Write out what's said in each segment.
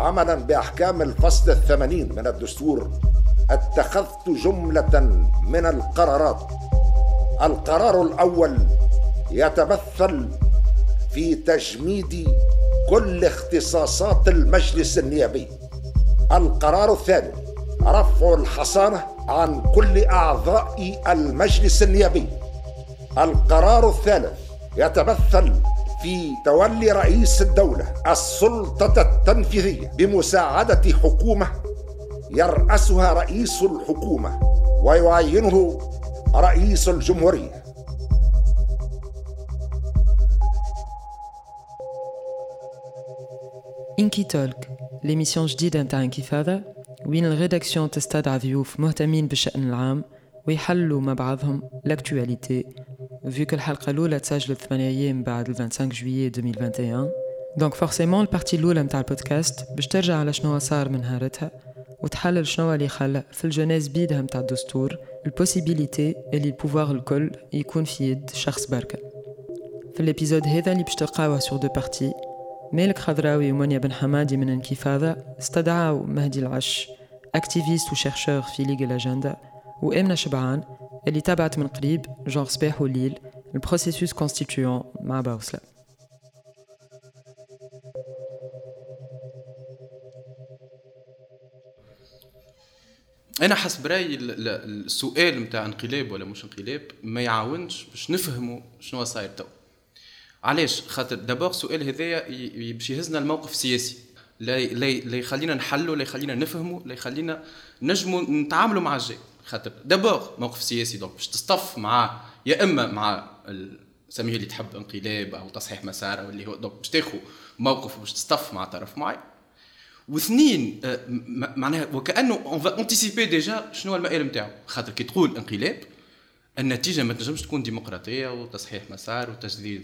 عملا بأحكام الفصل الثمانين من الدستور اتخذت جملة من القرارات. القرار الأول يتمثل في تجميد كل اختصاصات المجلس النيابي. القرار الثاني رفع الحصانة عن كل أعضاء المجلس النيابي. القرار الثالث يتمثل في تولي رئيس الدولة السلطة التنفيذية بمساعدة حكومة يرأسها رئيس الحكومة ويعينه رئيس الجمهورية. إنكي تولك ليميسيون جديدة نتاع انكفاضة وين الريداكسيون تستدعى ضيوف مهتمين بالشأن العام ويحلوا مع بعضهم لاكتواليتي vu que الحلقة الأولى تسجلت 8 أيام بعد ال 25 جويي 2021 دونك فورسيمون البارتي الأولى متاع البودكاست باش ترجع على شنو صار من نهارتها وتحلل شنو اللي خلى في الجناز بيدها متاع الدستور البوسيبيليتي اللي البوفوار الكل يكون في يد شخص بركة في الابيزود هذا اللي باش تلقاوه سور دو بارتي مالك خضراوي ومنيا بن حمادي من انكفاضة استدعاو مهدي العش اكتيفيست وشيرشور في ليغ الاجندا وامنه شبعان اللي تابعت من قريب جونغ صباح وليل البروسيسوس كونستيتيون مع باوسلا أنا حسب رأيي السؤال نتاع انقلاب ولا مش انقلاب ما يعاونش باش نفهموا شنو صاير تو. علاش؟ خاطر دابور السؤال هذايا باش يهزنا الموقف السياسي. لا لا يخلينا نحلوا لا يخلينا نفهموا لا يخلينا نجموا نتعاملوا مع الجاي خاطر دابور موقف سياسي دونك باش تصطف مع يا إما مع سميه اللي تحب انقلاب أو تصحيح مسار أو اللي هو دونك باش تاخذ موقف باش تصطف مع طرف معين. واثنين آه، معناها وكأنه اون انتيسيبي ديجا شنو المآل نتاعو خاطر كي تقول انقلاب النتيجة ما تنجمش تكون ديمقراطية وتصحيح مسار وتجديد.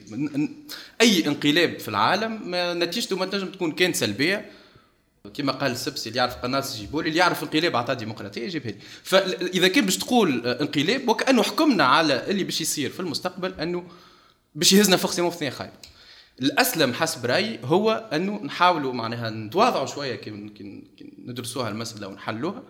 أي انقلاب في العالم نتيجته ما تنجم تكون كانت سلبية. كما قال السبسي اللي يعرف قناة جيبولي اللي يعرف انقلاب عطاه ديمقراطية يجيبها لي فإذا كان باش تقول انقلاب وكأنه حكمنا على اللي باش يصير في المستقبل أنه باش يهزنا فورسيمون في ثانية خايب. الأسلم حسب رأيي هو أنه نحاولوا معناها نتواضعوا شوية كي ندرسوها المسألة ونحلوها.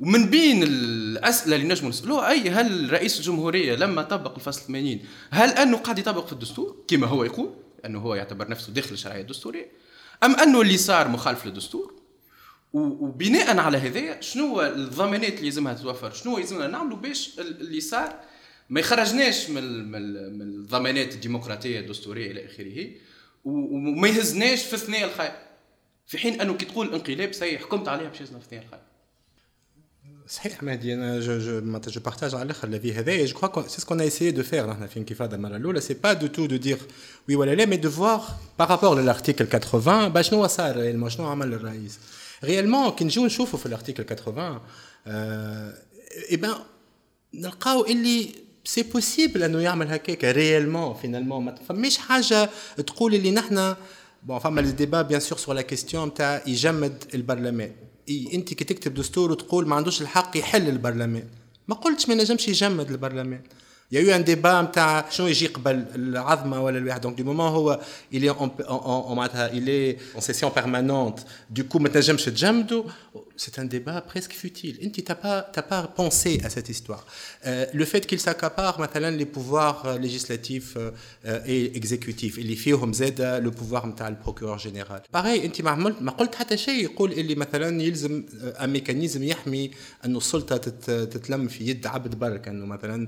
ومن بين الأسئلة اللي نجموا نسألوها أي هل رئيس الجمهورية لما طبق الفصل 80 هل أنه قاعد يطبق في الدستور؟ كما هو يقول أنه هو يعتبر نفسه داخل الشرعية الدستورية. أم انه اللي صار مخالف للدستور؟ وبناء على هذا شنو الضمانات اللي لازمها تتوفر شنو يلزمنا نعملوا باش اللي صار ما يخرجناش من من الضمانات الديمقراطية الدستورية إلى آخره وما يهزناش في الثنيه الخير في حين أنه كي تقول انقلاب سي حكمت عليها باش في الثنيه الخير صحيح مهدي انا جو جو معناتها جو بارتاج على الاخر لافي هذا جو كخوا سي سكون اسيي دو فير نحن في انكفاضه المره الاولى سي با دو تو دو دير وي ولا لا مي دو فوار بارابور للارتيكل 80 با شنو صار ريالمون شنو عمل الرئيس ريالمون كي نجيو نشوفوا في الارتيكل 80 اي بان نلقاو اللي سي بوسيبل انه يعمل هكاك ريالمون فينالمون ما فماش حاجه تقول اللي نحن بون فما لي ديبا بيان سور سور لا كيستيون تاع يجمد البرلمان أنت كي تكتب دستور وتقول ما عندوش الحق يحل البرلمان. ما قلتش ما نجمش يجمد البرلمان. يا يو ان ديبا نتاع شنو يجي قبل العظمه ولا الواحد دونك دي مومون هو الي اون معناتها الي اون سيسيون بيرمانونت دو كو ما تنجمش تجمدو c'est un débat presque futile. Tu n'as pas, pas pensé à cette histoire. Euh, le fait qu'il s'accapare maintenant les pouvoirs euh, législatifs euh, et exécutifs, il y a le pouvoir le procureur général. Pareil, tu ما قلت حتى شيء يقول اللي مثلا يلزم ان ميكانيزم يحمي انه السلطه تتلم في يد عبد برك انه مثلا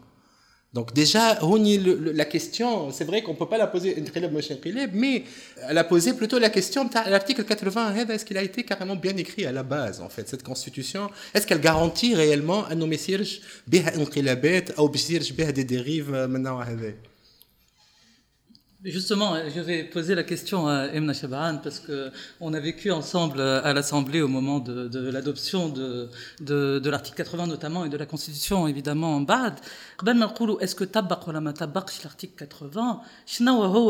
Donc déjà, la question, c'est vrai qu'on ne peut pas la poser, mais elle a posé plutôt la question, l'article 80, hein, est-ce qu'il a été carrément bien écrit à la base, en fait, cette constitution? Est-ce qu'elle garantit réellement à nos messieurs, M. Pilibet, un des dérives euh, maintenant Justement, je vais poser la question à Emna Shabaran parce que on a vécu ensemble à l'Assemblée au moment de, l'adoption de, de, l'article 80 notamment et de la Constitution évidemment en bad. Est-ce que tabak ou l'article 80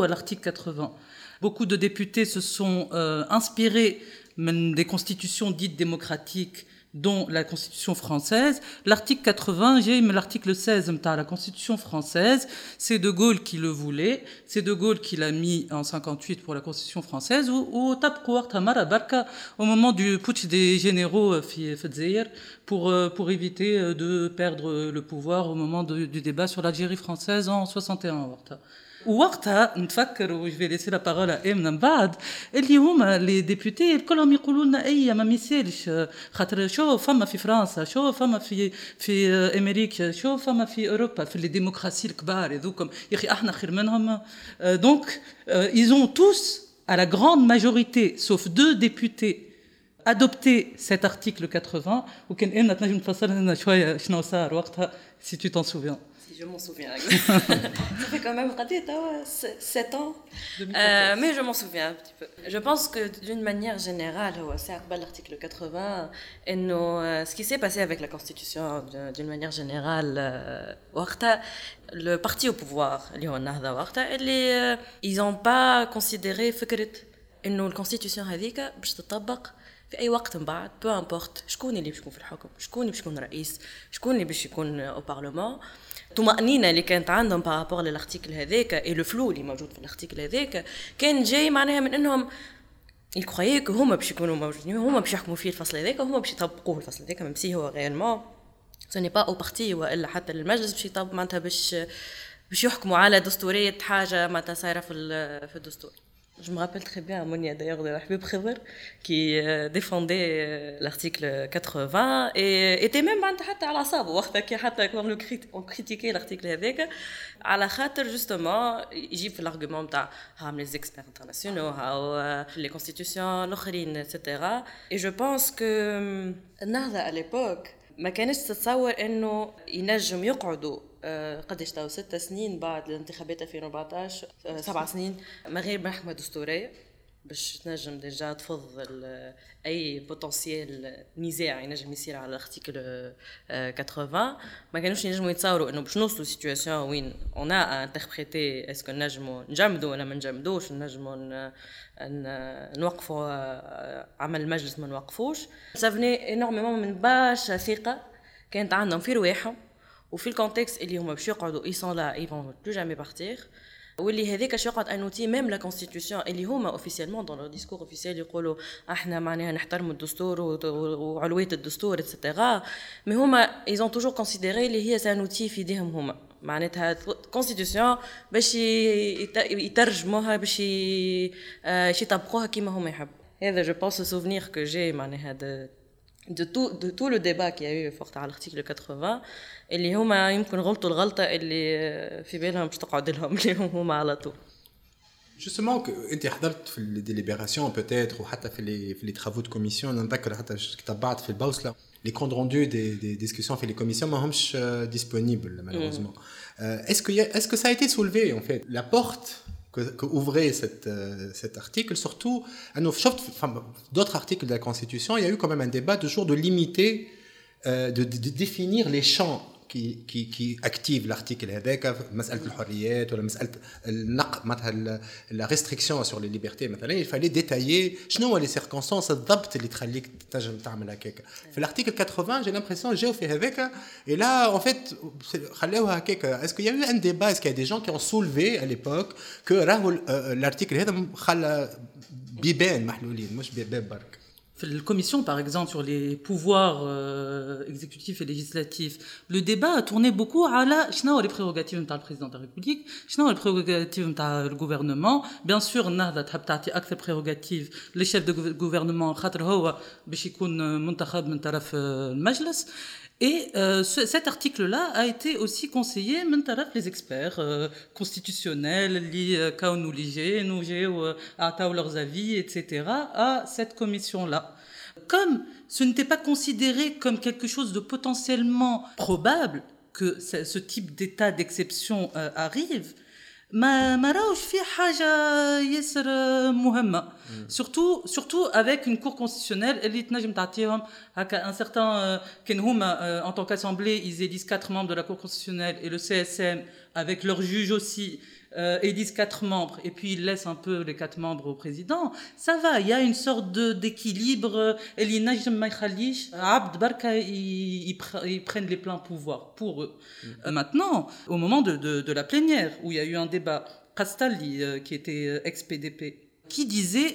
l'article 80 Beaucoup de députés se sont euh, inspirés des constitutions dites démocratiques dont la Constitution française. L'article 80, j'ai l'article 16 de la Constitution française. C'est De Gaulle qui le voulait. C'est De Gaulle qui l'a mis en 58 pour la Constitution française. Ou au moment du putsch des généraux euh, pour, euh, pour éviter euh, de perdre le pouvoir au moment du débat sur l'Algérie française en 61. ووقتها نتفكر وجو ليسي لا بارول ام من بعد اللي هما لي ديبوتي كلهم يقولوا لنا اي ما ميسالش خاطر شو فما في فرنسا شو فما في في امريكا شو فما في اوروبا في لي ديموكراسي الكبار هذوكم يا اخي احنا خير منهم دونك ils ont tous à la grande majorité sauf deux députés adopté cet article 80 وكان انا تنجم تفسر لنا شويه شنو صار وقتها si tu t'en souviens je m'en souviens. ça fait quand même 7 ans. Euh, mais je m'en souviens un petit peu. Je pense que d'une manière générale, c'est l'article 80, et euh, ce qui s'est passé avec la Constitution d'une manière générale, euh, le parti au pouvoir, ils n'ont pas considéré que la Constitution باش تطبق في اي وقت من بعد بو امبورت شكون اللي باش يكون في الحكم شكون اللي باش يكون رئيس شكون اللي باش يكون او بارلمان الطمأنينة اللي كانت عندهم بارابور للارتيكل هذاك اي لو فلو اللي موجود في الارتيكل هذاك. كان جاي معناها من إنهم يكرويي هما باش يكونوا موجودين هما باش يحكموا فيه الفصل هذاك وهما باش يطبقوه الفصل هذاك ميم سي هو ريالمون سو ني با أو بارتي والا حتى للمجلس باش يطبق معناتها باش باش يحكموا على دستورية حاجة معناتها صايرة في في الدستور. Je me rappelle très bien Monia d'ailleurs de Habib Khidr qui euh, défendait euh, l'article 80 et était même حتى على صابه وقتها كي حتى كون on critiquait l'article avec على خاطر justement يجي في l'argument تاع هام les experts internationaux هاو les constitutions الاخرين etc et je pense que النهضه à l'époque ما كانش تتصور انه ينجم يقعدوا آه، قديش تو ست سنين بعد الانتخابات 2014 آه، سبع سنين. من غير محكمة دستورية باش تنجم ديجا تفض أي بوتنسيال نزاع ينجم يصير على الارتيكل 80 آه، ما كانوش ينجموا يتصوروا إنه باش نوصلوا سيتوياسيون وين اون ا انتربريتي اسكو نجموا نجمدوا ولا ما نجمدوش نجموا نوقفوا عمل المجلس ما نوقفوش. سافني انورميمون من باشا ثقة كانت عندهم في رواحهم. وفي الكونتكست اللي هما باش يقعدوا اي سون لا اي فون بلو جامي بارتير واللي هذاك باش يقعد ان اوتي ميم لا كونستيتيوسيون اللي هما اوفيسيالمون دون لو ديسكور اوفيسيال يقولوا إحنا معناها نحترموا الدستور وعلويه الدستور اتسيتيرا مي هما ايزون توجور كونسيديري اللي هي سان اوتي في ايديهم هما معناتها كونستيتيوسيون باش يترجموها باش يطبقوها كيما هما يحبوا هذا جو بونس سوفنير كو جي معناها de tout, de tout le débat qu'il y a eu fort à l'article 80 اللي هما يمكن غلطوا الغلطة اللي في بالهم باش تقعد لهم اللي هما على طول Justement, انت حضرت في الديليبراسيون بوتيتر وحتى في لي في لي ترافو دو كوميسيون نتذكر حتى تبعت في البوصله لي كوند روندو دي دي ديسكسيون في لي كوميسيون ما همش ديسپونيبل مالوروزمون est-ce que est-ce que ça a été soulevé en fait la porte que, que ouvrait euh, cet article, surtout, d'autres articles de la Constitution, il y a eu quand même un débat toujours de limiter, euh, de, de, définir les champs كي كي كي أكتيف لارتيكل هذاك مسألة الحريات ولا مسألة النق مثلا لا ريستريكسيون سور لي ليبرتي مثلا يفالي ديتاي شنو هو لي سيركونستانس الضبط اللي تخليك تنجم تعمل هكاك. في الأرتيكل 80 جي لامبرسيون جاو في هذاك اي لا اون فيت خلاوها هكاك. اسكو يا ان ديبا اسكو دي جون كي اون سولفي ا ليبوك كو راهو آه، الأرتيكل هذا خلى بيبان محلولين مش بيبان برك. commission, par exemple, sur les pouvoirs euh, exécutifs et législatifs, le débat a tourné beaucoup à la les prérogatives de le président de la République, les prérogatives du gouvernement. Bien sûr, on a des prérogatives, les chefs de gouvernement, باش يكون منتخب من طرف المجلس et euh, ce, cet article-là a été aussi conseillé par les experts euh, constitutionnels, les nous nous à leurs avis, etc. à cette commission-là. Comme ce n'était pas considéré comme quelque chose de potentiellement probable que ce type d'état d'exception euh, arrive, ما ما راوش فيه حاجه ياسر مهمه سورتو سورتو افيك اون كور كونستيسيونيل اللي تنجم تعطيهم هكا ان سيغتان كان هما ان طونك اسامبلي ils élisent 4 membres de la cour constitutionnelle et le CSM avec leur juge aussi euh, élisent quatre membres et puis ils laissent un peu les quatre membres au président, ça va, il y a une sorte d'équilibre. Ils prennent les pleins pouvoirs pour eux. Euh, maintenant, au moment de, de, de, la plénière, où il y a eu un débat, Kastali, euh, qui était ex-PDP, qui disait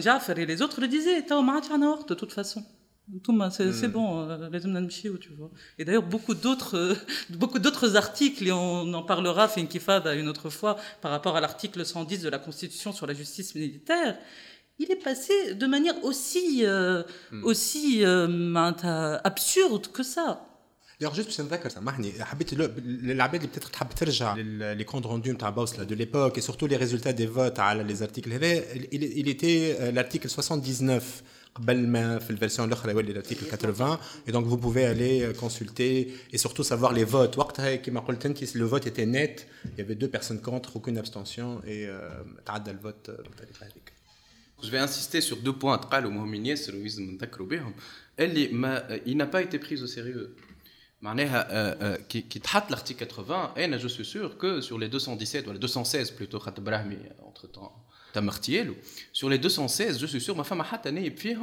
Jafar et les autres le disaient, de toute façon. C'est bon, les hommes tu vois. Et d'ailleurs, beaucoup d'autres beaucoup d'autres articles, et on en parlera, Finkifad, une autre fois, par rapport à l'article 110 de la Constitution sur la justice militaire, il est passé de manière aussi, euh, aussi euh, absurde que ça. D'ailleurs, juste باش نذكر سامحني حبيت العباد اللي بتاتر تحب ترجع لي كونت روندو نتاع بوسلا دو ليبوك et surtout les résultats des votes على les articles هذا il était l'article 79 قبل ما في الفيرسيون الاخرى يولي l'article 80 et donc vous pouvez aller consulter et surtout savoir les votes وقتها كما قلت انت le vote était net il y avait deux personnes contre aucune abstention et تعدى الفوت بالطريقه هذيك Je vais insister sur deux points تقالوا مهمين ياسر ويلزم نذكروا بهم اللي ما il n'a pas été pris au sérieux qui, qui traite l'article 80, et je suis sûr que sur les 217, ou les 216 plutôt, entre-temps, sur les 216, je suis sûr, ma femme a hâte d'année, et puis,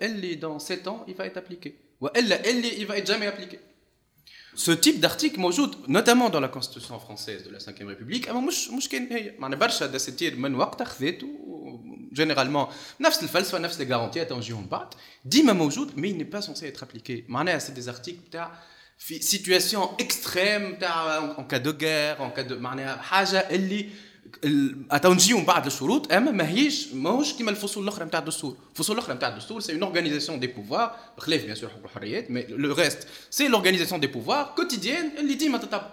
elle, est dans 7 ans, il va être appliqué. Ou elle, elle, il va être jamais appliqué Ce type d'article موجود notamment dans la constitution française de la 5e République اما مش مش كان هي معناها برشا دساتير من وقتها خذاته جينيرالمون نفس الفلسفه نفس لي غارونتيات نجيهم بعد ديما موجود مي ني با سونسي اتر ابليكي معناها سي دي ارتيكل تاع في سيتوياسيون اكستريم تاع اون كا دو غير اون كا دو معناها حاجه اللي اتو نجيو من بعد الشروط اما ماهيش ماهوش كيما الفصول الاخرى نتاع الدستور الفصول الاخرى نتاع الدستور سي اون اورغانيزاسيون دي بوفوار بخلاف بيان سور حقوق الحريات مي لو ريست سي لورغانيزاسيون دي بوفوار كوتيديان اللي ديما تطبق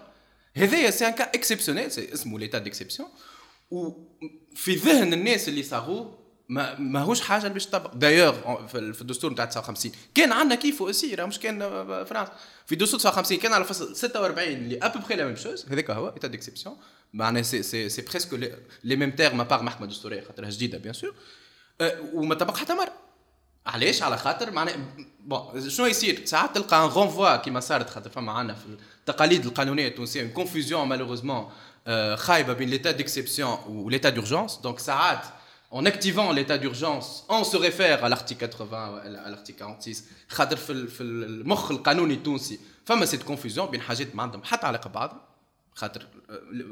هذايا سي ان كا اكسبسيونيل سي اسمه ليتا ديكسيبسيون وفي ذهن الناس اللي صاغوه ما ماهوش حاجة باش تطبق. دايوغ في الدستور نتاع 59 كان عندنا كيفه اوسي راه مش كان فرنسا. في دستور 59 كان على فصل 46 اللي ابوبخي لا ميم شوز هذاك هو ايتا ديكسيبسيون معناها سي سي سي بريسك لي ميم تيرم بار محكمه دستوريه خاطرها جديدة بيان سور وما طبق حتى مرة. علاش؟ على خاطر معناها بون شنو يصير؟ ساعات تلقى ان غونفوا كيما صارت خاطر فما عندنا في التقاليد القانونية التونسية كونفوزيون مالوغوزمون خايبة بين ليتا ديكسيبسيون وليتا دورجونس دونك ساعات en activant l'état d'urgence, on se réfère à l'article 80, à l'article 46. خاطر في في المخ القانوني التونسي فما cette confusion بين حاجات ما عندهم حتى علاقه ببعض خاطر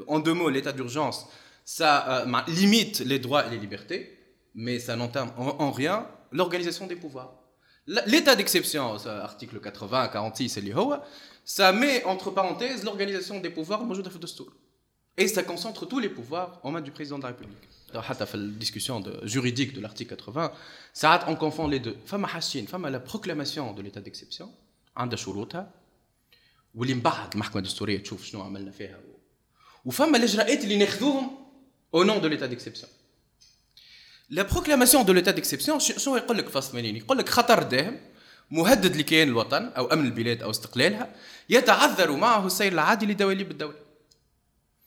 en deux mots l'état d'urgence ça euh, limite les droits et les libertés mais ça n'entame en, en rien l'organisation des pouvoirs l'état d'exception article 80 46 اللي هو ça met entre parenthèses l'organisation des pouvoirs موجوده في الدستور et ça concentre tous les pouvoirs en main du président de la République حتى في الديسكسيون جوريديك دو لارتيكل 80 ساعات اون كونفون لي دو فما حاجتين فما لا بروكلاماسيون دو ليتا ديكسيبسيون عندها شروطها واللي من بعد المحكمه الدستوريه تشوف شنو عملنا فيها وفما الاجراءات اللي ناخذوهم أو نون دو ليتا ديكسيبسيون لا بروكلاماسيون دو ليتا ديكسيبسيون شنو يقول لك فاصل 80 يقول لك خطر داهم مهدد لكيان الوطن أو أمن البلاد أو استقلالها يتعذر معه السير العادي لدواليب الدولة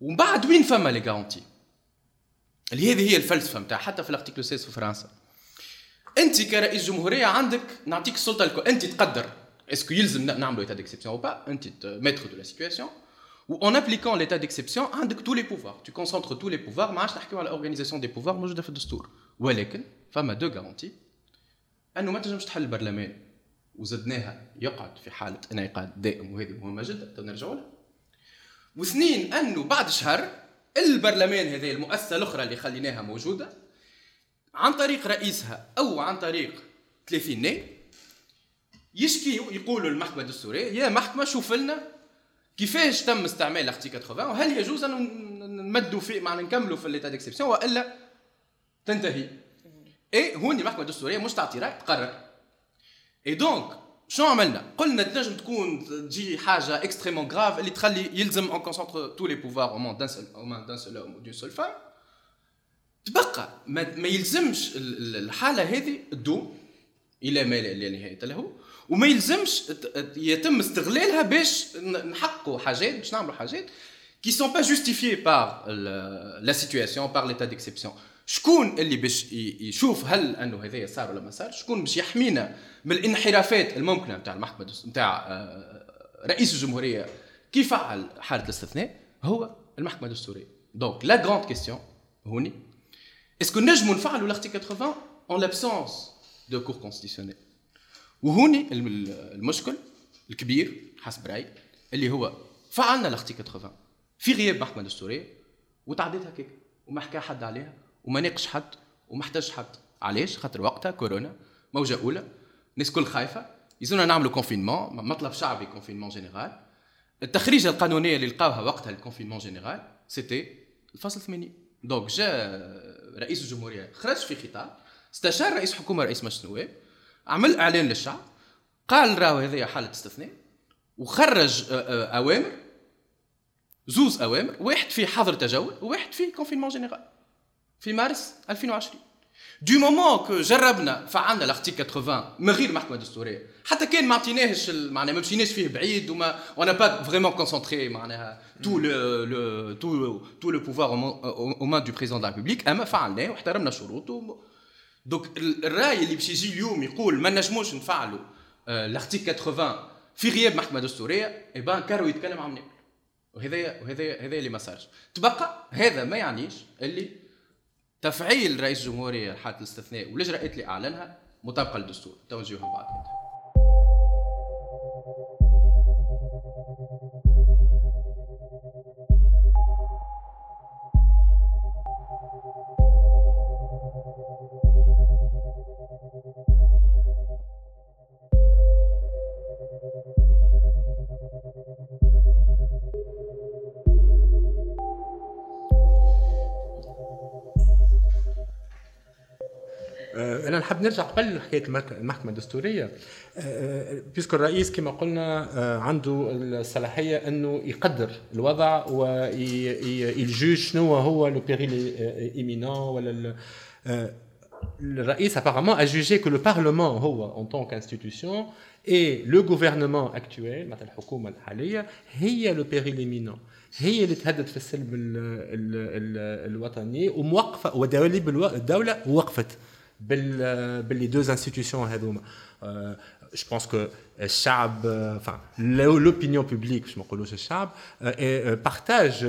ومن بعد وين فما لي غارونتي اللي هذه هي الفلسفة نتاع حتى في الارتيكل 16 في فرنسا. أنت كرئيس جمهورية عندك نعطيك السلطة الكل أنت تقدر. اسكو يلزم نعملوا ايتا ديكسيبسيون أو با أنت ميتر دو لا سيتوياسيون وان ابليكون ليتا ديكسيبسيون عندك تو لي بوفوار تو كونسونتر تو لي بوفوار ما عادش نحكيو على اورغانيزاسيون دي بوفوار موجودة في الدستور. ولكن فما دو غارونتي أنه ما تنجمش تحل البرلمان. وزدناها يقعد في حالة انعقاد دائم. وهذه مهمة جدا. نرجعوا لها. واثنين أنه بعد شهر البرلمان هذه المؤسسة الأخرى اللي خليناها موجودة عن طريق رئيسها أو عن طريق 30 نائب يشكيوا يقولوا المحكمه الدستورية يا محكمة شوف لنا كيفاش تم استعمال لارتيكل 80 وهل يجوز أن نمدوا في معنا نكملوا في ليتا ديكسيبسيون وإلا تنتهي. اي هوني المحكمة الدستورية مش تعطي رأي تقرر. اي دونك شنو عملنا؟ قلنا تنجم تكون تجي حاجه اكستريمون غراف اللي تخلي يلزم اون كونسونتر تو لي بوفوار او مان دان سول او مان دان سول او دون سول فام تبقى ما, ما يلزمش الحاله هذه تدوم الى ما لا نهايه له وما يلزمش يتم استغلالها باش نحققوا حاجات باش نعملوا حاجات qui sont pas justifiées par la situation par l'état d'exception شكون اللي باش يشوف هل أنه هذايا صار ولا ما صار شكون باش يحمينا من الانحرافات الممكنة نتاع المحكمة نتاع رئيس الجمهورية؟ كيف فعل حالة الاستثناء؟ هو المحكمة الدستورية. دونك لا غراند كيستيون هوني اسكو نجموا نفعلوا لارتيكل 80 en l'absence de cour constitutionnelle وهوني المشكل الكبير حسب رأيي اللي هو فعلنا لارتيكل 80 في غياب محكمه دستوريه وتعديت هكاك وما حكى حد عليها. وما ناقش حد وما احتاج حد. علاش؟ خاطر وقتها كورونا موجة أولى الناس كل خايفة يزونا نعملوا كونفينمون مطلب شعبي كونفينمون جينيرال التخريجه القانونية اللي لقاوها وقتها الكونفينمون جينيرال سيتي الفصل 80 دونك جا رئيس الجمهورية خرج في خطاب استشار رئيس حكومة رئيس مجلس النواب عمل إعلان للشعب قال راهو هذه حالة استثناء وخرج أوامر زوز أوامر واحد فيه حظر تجول وواحد فيه كونفينمون جينيرال في مارس 2020 دو مومون كو جربنا فعلنا لارتيكل 80 من غير محكمه دستورية. حتى كان ما عطيناهش معناها ما مشيناش فيه بعيد وما وأنا با فريمون كونسونتري معناها. تو لو تو تو لو بوفوار أو مان دو بريزيدون دو لا ريبوبليك أما فعلناه واحترمنا شروطه دونك الرأي اللي باش يجي اليوم يقول ما نجموش نفعلوا لارتيكل 80 في غياب محكمه دستورية اي بان كارو يتكلم عن وهذا وهذا هذا اللي ما صارش تبقى هذا ما يعنيش اللي تفعيل رئيس الجمهوريه حاله الاستثناء والاجراءات اللي أعلنها؟ مطابقة للدستور. توجههم بعد. أنا نحب نرجع قبل حكاية المحكمة الدستورية. بيسكو الرئيس كما قلنا عنده الصلاحية أنه يقدر الوضع ويجوج شنو هو لو بيريل ايمينون ولا الرئيس apparemment a jugé que le parlement هو en tant qu'institution et le gouvernement actuel مثلا الحكومة الحالية هي لو بيريل ايمينون هي اللي تهدد في السلم ال ال ال الوطني وموقفة ودولة الدولة وقفت. باللي دوز انستيتيوشن هذوما جو بونس كو الشعب enfin l'opinion publique باش ما نقولوش الشعب partage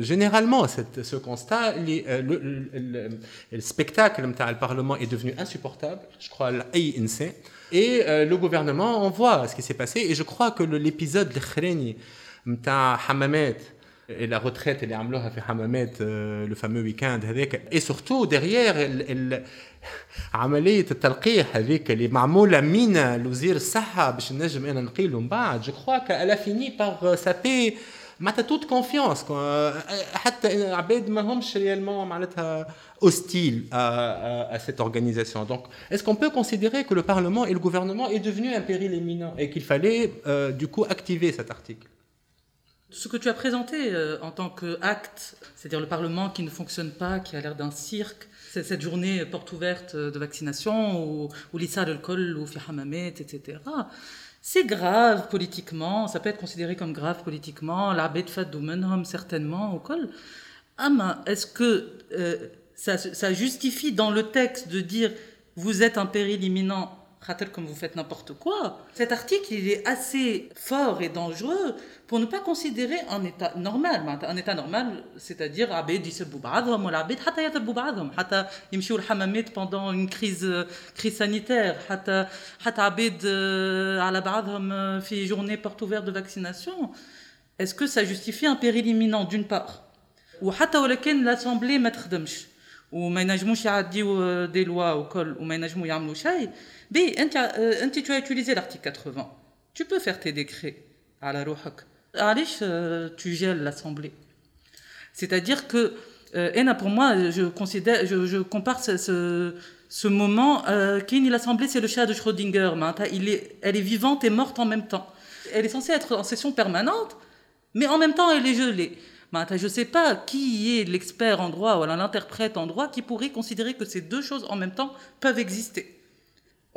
généralement ce constat le spectacle نتاع البارلمان est devenu insupportable je crois لاي انسان et le gouvernement on voit ce qui s'est passé et je crois que l'épisode الاخراني نتاع حمامات et la retraite اللي عملوها في حمامات لو فامو ويكاند هذاك اي سورتو ديغيير عمليه التلقيح هذيك اللي معموله من لوزير الصحه باش نجم انا نقيله من بعد جو كخوا كالا فيني باغ سابي معناتها توت كونفيونس حتى عباد ما همش ريالمون معناتها hostile à, à, à, cette organisation. Donc, est-ce qu'on peut considérer que le Parlement et le gouvernement est devenu un péril éminent et qu'il fallait euh, du coup activer cet article Ce que tu as présenté euh, en tant qu'acte, c'est-à-dire le Parlement qui ne fonctionne pas, qui a l'air d'un cirque, cette journée porte ouverte de vaccination ou, ou l'issar al-kol ou fi hamamet, etc. C'est grave politiquement, ça peut être considéré comme grave politiquement, fadou menhom certainement au col. Ah, est-ce que euh, ça, ça justifie dans le texte de dire vous êtes un péril imminent comme vous faites n'importe quoi. Cet article, il est assez fort et dangereux pour ne pas considérer un état normal. Bah, un état normal, c'est-à-dire, ah, ben, ben, pendant une crise, euh, crise sanitaire, euh, euh, journée porte ouverte de vaccination. Est-ce que ça justifie un péril imminent d'une part? Ou l'Assemblée وما ينجموش يعديوا دي لوا وكل وما ينجموا يعملوا شيء B, euh, tu as utilisé l'article 80. Tu peux faire tes décrets à la rohak. Euh, tu gèles l'Assemblée. C'est-à-dire que, euh, pour moi, je, considère, je, compare ce, ce, moment, euh, l'Assemblée, c'est le chat de Schrödinger. Il est, elle est vivante et morte en même temps. Elle est censée être en session permanente, mais en même temps, elle est gelée. Je ne sais pas qui est l'expert en droit ou l'interprète en droit qui pourrait considérer que ces deux choses en même temps peuvent exister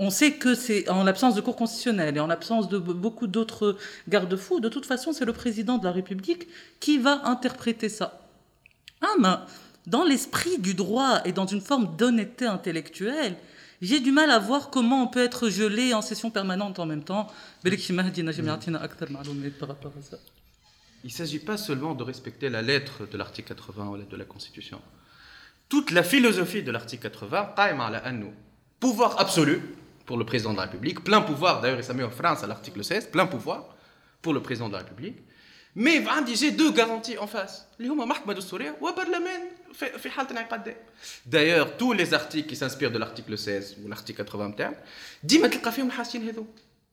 on sait que c'est en l'absence de cours constitutionnel et en l'absence de beaucoup d'autres garde-fous, de toute façon, c'est le président de la République qui va interpréter ça. Ah, mais dans l'esprit du droit et dans une forme d'honnêteté intellectuelle, j'ai du mal à voir comment on peut être gelé en session permanente en même temps il ne s'agit pas seulement de respecter la lettre de l'article 80 ou la lettre de la Constitution. Toute la philosophie de l'article 80, pouvoir absolu pour le président de la République, plein pouvoir, d'ailleurs, ça met en France à l'article 16, plein pouvoir pour le président de la République, mais il va indiquer deux garanties en face. D'ailleurs, tous les articles qui s'inspirent de l'article 16 ou l'article 80,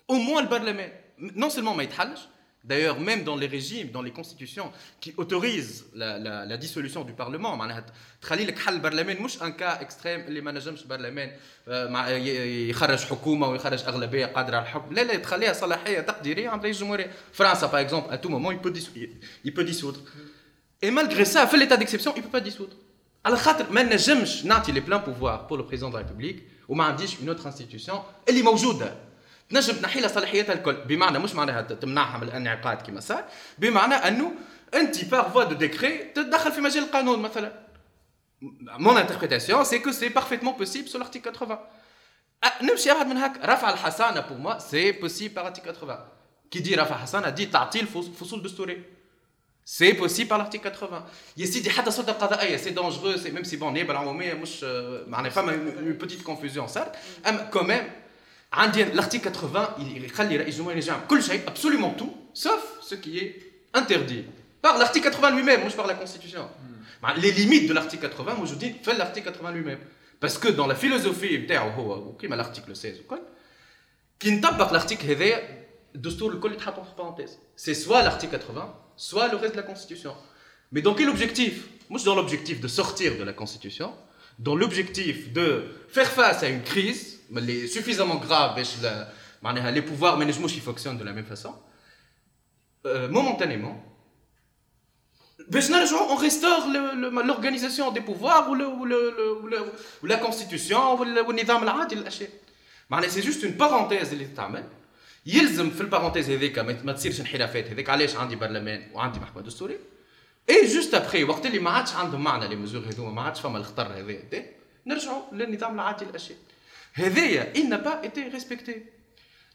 au moins le Parlement, non seulement il ne D'ailleurs, même dans les régimes, dans les constitutions qui autorisent la, la, la dissolution du Parlement, تخلي لك حل برلمان مش ان كا اكستريم اللي ما نجمش برلمان يخرج حكومه ويخرج اغلبيه قادره على الحكم لا لا تخليها صلاحيه تقديريه عن رئيس الجمهوريه فرنسا باغ اكزومبل ا تو مومون il peut dissoudre et malgré ça في l'état d'exception il peut pas dissoudre على خاطر ما نجمش نعطي لي بلان بوفوار pour le président de la République وما عنديش une autre institution اللي موجوده تنجم تنحي لها صلاحياتها الكل بمعنى مش معناها تمنعها من الانعقاد كما صار بمعنى انه انت بار فوا دو ديكري تتدخل في مجال القانون مثلا مون انتربريتاسيون سي كو سي بارفيتمون بوسيبل سو لارتيكل 80 نمشي ابعد من هكا رفع الحصانه بور موا سي بوسيبل بار لارتيكل 80 كي دي رفع حصانه دي تعطيل فصول دستوريه سي بوسيبل بار لارتيكل 80 يا سيدي حتى السلطه القضائيه سي دونجرو سي ميم سي بون نيابه العموميه مش معناها فما اون بوتيت كونفوزيون صارت اما كوميم l'article 80 il يخلي رئيس الجمهوريه ينجم كل شيء absolument tout sauf ce qui est interdit par l'article 80 lui-même مش par la constitution les limites de l'article 80 موجودين في l'article 80 lui-même parce que dans la philosophie نتاعو هو كيما l'article 16 وكل كي نطبق l'article هذايا الدستور الكل يتحط في parenthèse c'est soit l'article 80 soit le reste de la constitution mais dans quel objectif مش dans l'objectif de sortir de la constitution dans l'objectif de faire face à une crise mais suffisamment grave les pouvoirs mais ils fonctionnent de la même façon euh, momentanément on restaure l'organisation des pouvoirs ou, le, ou, le, ou, le, ou la constitution ou le c'est juste une parenthèse اللي تتعمل يلزم في البارونتيز هذيك ما تصيرش انحرافات هذيك علاش عندي برلمان وعندي محكمه دستوريه اي جوست أبخي وقت اللي ما عادش عندهم معنى لي مزور هذوما ما عادش فما الخطر هذا نرجعوا للنظام العادي الأشياء. هذايا n'a pas été respecté.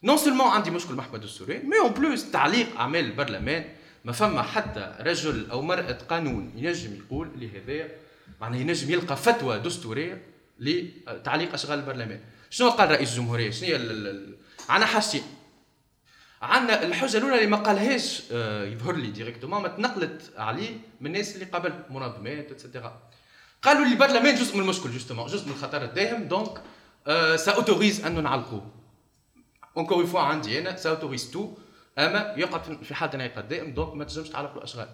Non seulement عندي مشكل محكمة دستورية mais en plus تعليق أعمال البرلمان ما فما حتى رجل أو مرأة قانون ينجم يقول لهذايا معناها ينجم يلقى فتوى دستورية لتعليق أشغال البرلمان. شنو قال رئيس الجمهورية؟ شنو هي عندنا حاجتين عندنا الحجه الاولى اللي ما قالهاش آه، يظهر لي ديريكتومون ما تنقلت عليه من الناس اللي قبل منظمات اتسيتيرا قالوا لي البرلمان جزء من المشكل جوستومون جزء من الخطر الداهم دونك سا اوتوريز انه نعلقوه اونكور فوا عندي أنا سا اوتوريز تو أما يقعد في حاله انعقاد دائم دونك ما تنجمش تعلق له أشغال.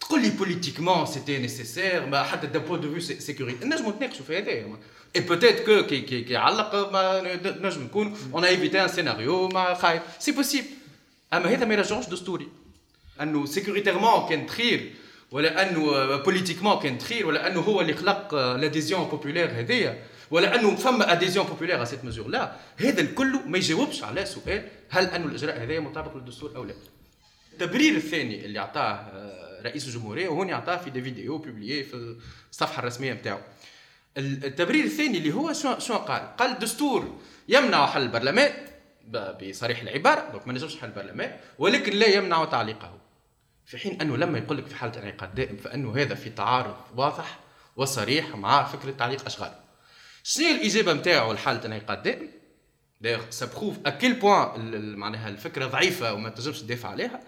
تقول لي بوليتيكمون سيتي نيسيسير ما حتى دا بوان دو فيو سيكوريتي نجموا نتناقشوا في هذايا اي بوتيت كو كي كي كي علق ما نجم نكون اون ايفيتي ان سيناريو ما خايف سي بوسيبل اما هذا ما يرجعوش دستوري انه سيكوريتيرمون كان تخير ولا انه بوليتيكمون كان تخير ولا انه هو اللي خلق لاديزيون بوبولير هذيا ولا انه فما اديزيون بوبولير على سيت مزور لا هذا الكل ما يجاوبش على سؤال هل انه الاجراء هذايا مطابق للدستور او لا التبرير الثاني اللي اعطاه آه، رئيس الجمهورية وهون اعطاه في دي فيديو بوبليي في الصفحة الرسمية نتاعو التبرير الثاني اللي هو شو شو قال؟ قال الدستور يمنع حل البرلمان بصريح العبارة دونك ما نجمش حل البرلمان ولكن لا يمنع تعليقه. في حين أنه لما يقول لك في حالة انعقاد دائم فأنه هذا في تعارض واضح وصريح مع فكرة تعليق أشغال. شنو الإجابة نتاعو لحالة انعقاد دائم؟ دايوغ سا بروف بوان معناها الفكرة ضعيفة وما تنجمش تدافع عليها.